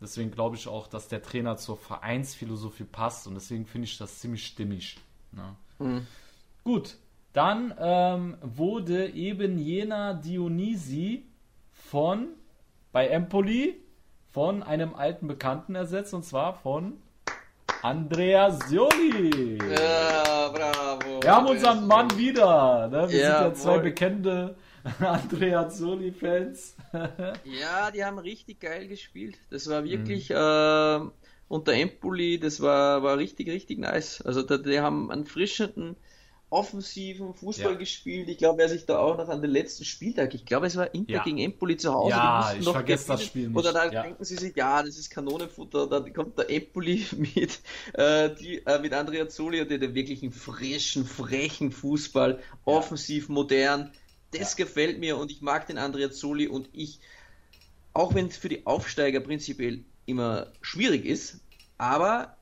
Deswegen glaube ich auch, dass der Trainer zur Vereinsphilosophie passt. Und deswegen finde ich das ziemlich stimmig. Ne? Mhm. Gut, dann ähm, wurde eben jener Dionisi von bei Empoli von einem alten Bekannten ersetzt und zwar von Andrea Sioli. Ja, bravo. Wir haben unseren Mann wieder. Ne? Wir Ja, sind ja zwei wohl. bekannte Andrea Sioli-Fans. Ja, die haben richtig geil gespielt. Das war Mhm. wirklich äh, unter Empoli, das war, war richtig, richtig nice. Also da, die haben einen frischenden, offensiven Fußball Ja. gespielt. Ich glaube, wer sich da auch noch an den letzten Spieltag, ich glaube, es war Inter Ja. gegen Empoli zu Hause. Ja, ich noch vergesse das. Spiel nicht. Oder da Ja. denken sie sich, ja, das ist Kanonenfutter. Da kommt der Empoli mit, äh, die, äh, mit Andrea Zoli und der, der wirklich einen frischen, frechen Fußball, offensiv, modern. Das gefällt mir und ich mag den Andrea Zoli und ich, auch wenn es für die Aufsteiger prinzipiell immer schwierig ist, aber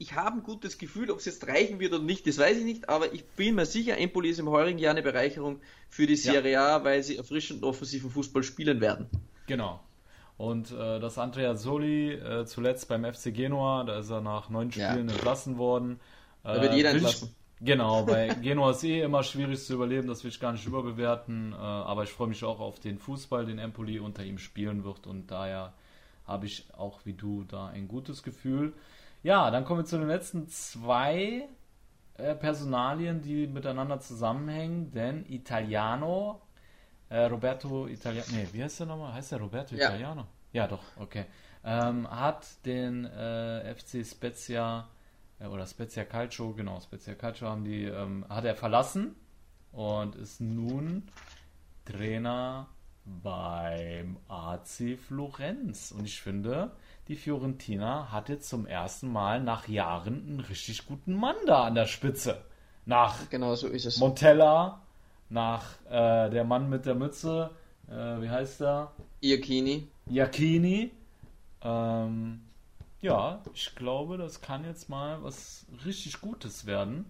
ich habe ein gutes Gefühl, ob es jetzt reichen wird oder nicht, das weiß ich nicht, aber ich bin mir sicher, Empoli ist im heurigen Jahr eine Bereicherung für die Serie ja. A, weil sie erfrischend offensiven Fußball spielen werden. Genau. Und äh, das Andrea Soli äh, zuletzt beim FC Genua, da ist er nach neun Spielen ja. entlassen worden. Äh, da wird jeder entlassen. Ich, genau, bei Genua ist eh immer schwierig zu überleben, das will ich gar nicht überbewerten. Äh, aber ich freue mich auch auf den Fußball, den Empoli unter ihm spielen wird. Und daher habe ich auch wie du da ein gutes Gefühl. Ja, dann kommen wir zu den letzten zwei äh, Personalien, die miteinander zusammenhängen. Denn Italiano äh, Roberto Italiano, nee, wie heißt der nochmal? Heißt der Roberto ja. Italiano? Ja, doch, okay. Ähm, hat den äh, FC Spezia äh, oder Spezia Calcio, genau, Spezia Calcio haben die, ähm, hat er verlassen und ist nun Trainer beim AC Florenz. Und ich finde, die Fiorentina hat jetzt zum ersten Mal nach Jahren einen richtig guten Mann da an der Spitze. Nach genau so ist es. Montella, nach äh, der Mann mit der Mütze, äh, wie heißt er? Iacchini. Iacchini. Ähm, ja, ich glaube, das kann jetzt mal was richtig Gutes werden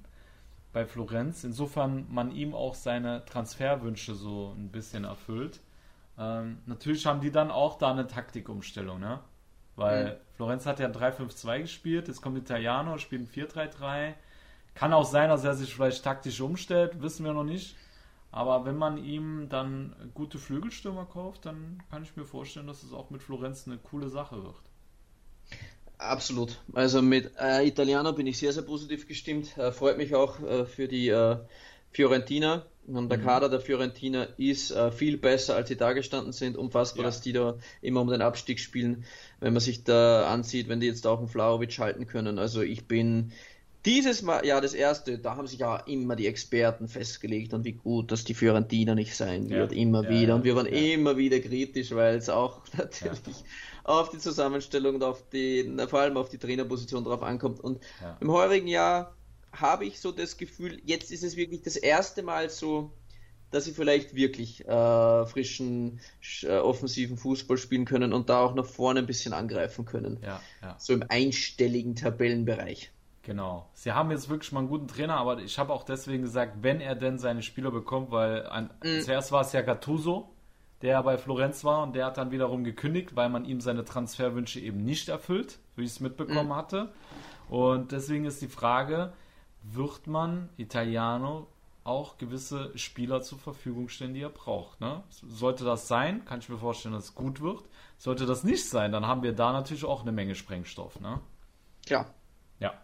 bei Florenz. Insofern man ihm auch seine Transferwünsche so ein bisschen erfüllt. Ähm, natürlich haben die dann auch da eine Taktikumstellung, ne? Weil mhm. Florenz hat ja 3-5-2 gespielt, jetzt kommt Italiano, spielt ein 4-3-3. Kann auch sein, dass er sich vielleicht taktisch umstellt, wissen wir noch nicht. Aber wenn man ihm dann gute Flügelstürmer kauft, dann kann ich mir vorstellen, dass es auch mit Florenz eine coole Sache wird. Absolut. Also mit äh, Italiano bin ich sehr, sehr positiv gestimmt. Äh, freut mich auch äh, für die äh, Fiorentina. Und der mhm. Kader der Fiorentina ist äh, viel besser, als sie da gestanden sind. Unfassbar, ja. dass die da immer um den Abstieg spielen. Wenn man sich da ansieht, wenn die jetzt auch einen Flauwitsch halten können. Also ich bin dieses Mal, ja, das erste, da haben sich ja immer die Experten festgelegt und wie gut, dass die Fiorentina nicht sein wird, ja, immer ja, wieder. Und wir waren immer wieder kritisch, weil es auch natürlich auf die Zusammenstellung und auf die, vor allem auf die Trainerposition drauf ankommt. Und im heurigen Jahr habe ich so das Gefühl, jetzt ist es wirklich das erste Mal so, dass sie vielleicht wirklich äh, frischen, äh, offensiven Fußball spielen können und da auch nach vorne ein bisschen angreifen können. Ja, ja. So im einstelligen Tabellenbereich. Genau. Sie haben jetzt wirklich mal einen guten Trainer, aber ich habe auch deswegen gesagt, wenn er denn seine Spieler bekommt, weil ein, mhm. zuerst war es ja Gattuso, der bei Florenz war und der hat dann wiederum gekündigt, weil man ihm seine Transferwünsche eben nicht erfüllt, wie ich es mitbekommen mhm. hatte. Und deswegen ist die Frage, wird man Italiano auch gewisse Spieler zur Verfügung stellen, die er braucht. Ne? Sollte das sein, kann ich mir vorstellen, dass es gut wird. Sollte das nicht sein, dann haben wir da natürlich auch eine Menge Sprengstoff. Ne? Klar. Ja.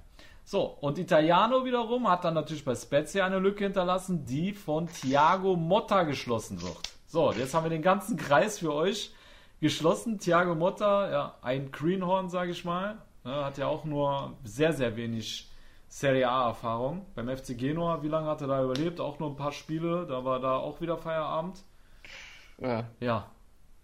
So, und Italiano wiederum hat dann natürlich bei Spezia eine Lücke hinterlassen, die von Thiago Motta geschlossen wird. So, jetzt haben wir den ganzen Kreis für euch geschlossen. Thiago Motta, ja, ein Greenhorn, sage ich mal, ja, hat ja auch nur sehr, sehr wenig Serie A-Erfahrung. Beim FC Genua, wie lange hat er da überlebt? Auch nur ein paar Spiele, da war da auch wieder Feierabend. Ja. Ja,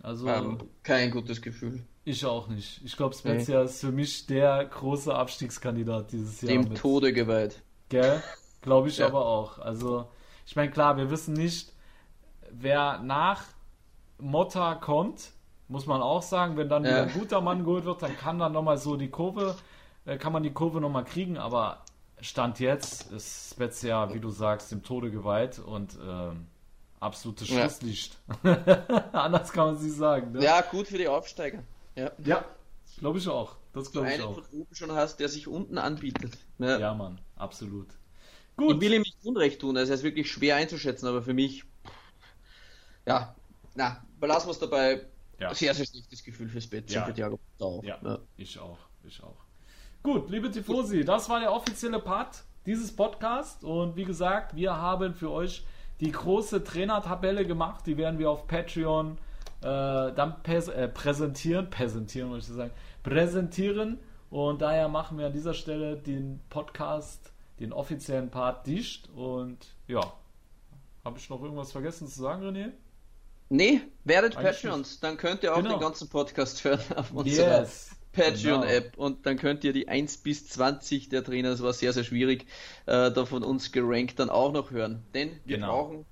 also. Ähm, kein gutes Gefühl. Ich auch nicht. Ich glaube, Spezia nee. ist für mich der große Abstiegskandidat dieses Jahr. Dem mit. Tode geweiht. Gell? Glaube ich ja. aber auch. Also, ich meine, klar, wir wissen nicht, wer nach Motta kommt, muss man auch sagen. Wenn dann ja. wieder ein guter Mann geholt wird, dann kann dann nochmal so die Kurve, äh, kann man die Kurve nochmal kriegen. Aber Stand jetzt ist Spezia, wie du sagst, dem Tode geweiht und ähm, absolutes Schlusslicht. Ja. Anders kann man es nicht sagen. Ne? Ja, gut für die Aufsteiger. Ja, ja glaube ich auch. Das glaube ich auch. Einen von oben schon hast, der sich unten anbietet. Ja, ja Mann, absolut. Gut. Ich will ihm nicht Unrecht tun, also er ist wirklich schwer einzuschätzen, aber für mich, ja, na, belassen wir es dabei. Ja. Sehr, sehr schlechtes Gefühl fürs Bett. Ja. Für Thiago. Ja, ja, ich auch, ich auch. Gut, liebe Tifosi, das war der offizielle Part dieses Podcasts und wie gesagt, wir haben für euch die große Trainertabelle gemacht, die werden wir auf Patreon äh, dann äh, präsentieren, präsentieren muss ich sagen, präsentieren. Und daher machen wir an dieser Stelle den Podcast, den offiziellen Part dicht. Und ja, habe ich noch irgendwas vergessen zu sagen, René? Nee, werdet Eigentlich Patreons, nicht. dann könnt ihr auch genau. den ganzen Podcast hören auf unserer yes. Patreon-App genau. und dann könnt ihr die 1 bis 20 der Trainer, das war sehr, sehr schwierig, äh, da von uns gerankt dann auch noch hören. Denn wir genau. brauchen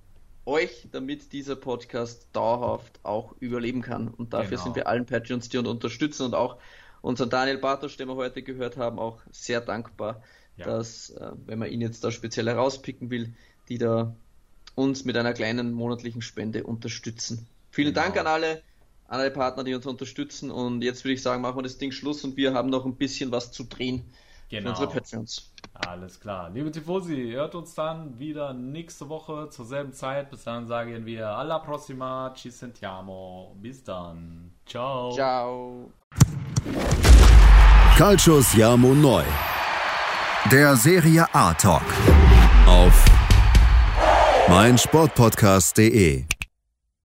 euch, damit dieser Podcast dauerhaft auch überleben kann. Und dafür genau. sind wir allen Patreons, die uns unterstützen und auch unseren Daniel Bartosch, den wir heute gehört haben, auch sehr dankbar, ja. dass, äh, wenn man ihn jetzt da speziell herauspicken will, die da uns mit einer kleinen monatlichen Spende unterstützen. Vielen genau. Dank an alle, alle Partner, die uns unterstützen. Und jetzt würde ich sagen, machen wir das Ding Schluss und wir haben noch ein bisschen was zu drehen genau. für unsere Patreons. Alles klar. Liebe Tifosi, hört uns dann wieder nächste Woche zur selben Zeit. Bis dann sagen wir alla prossima, ci sentiamo. Bis dann. Ciao. Ciao. Calcio Siamo Neu. Der Serie A Talk. Auf meinsportpodcast.de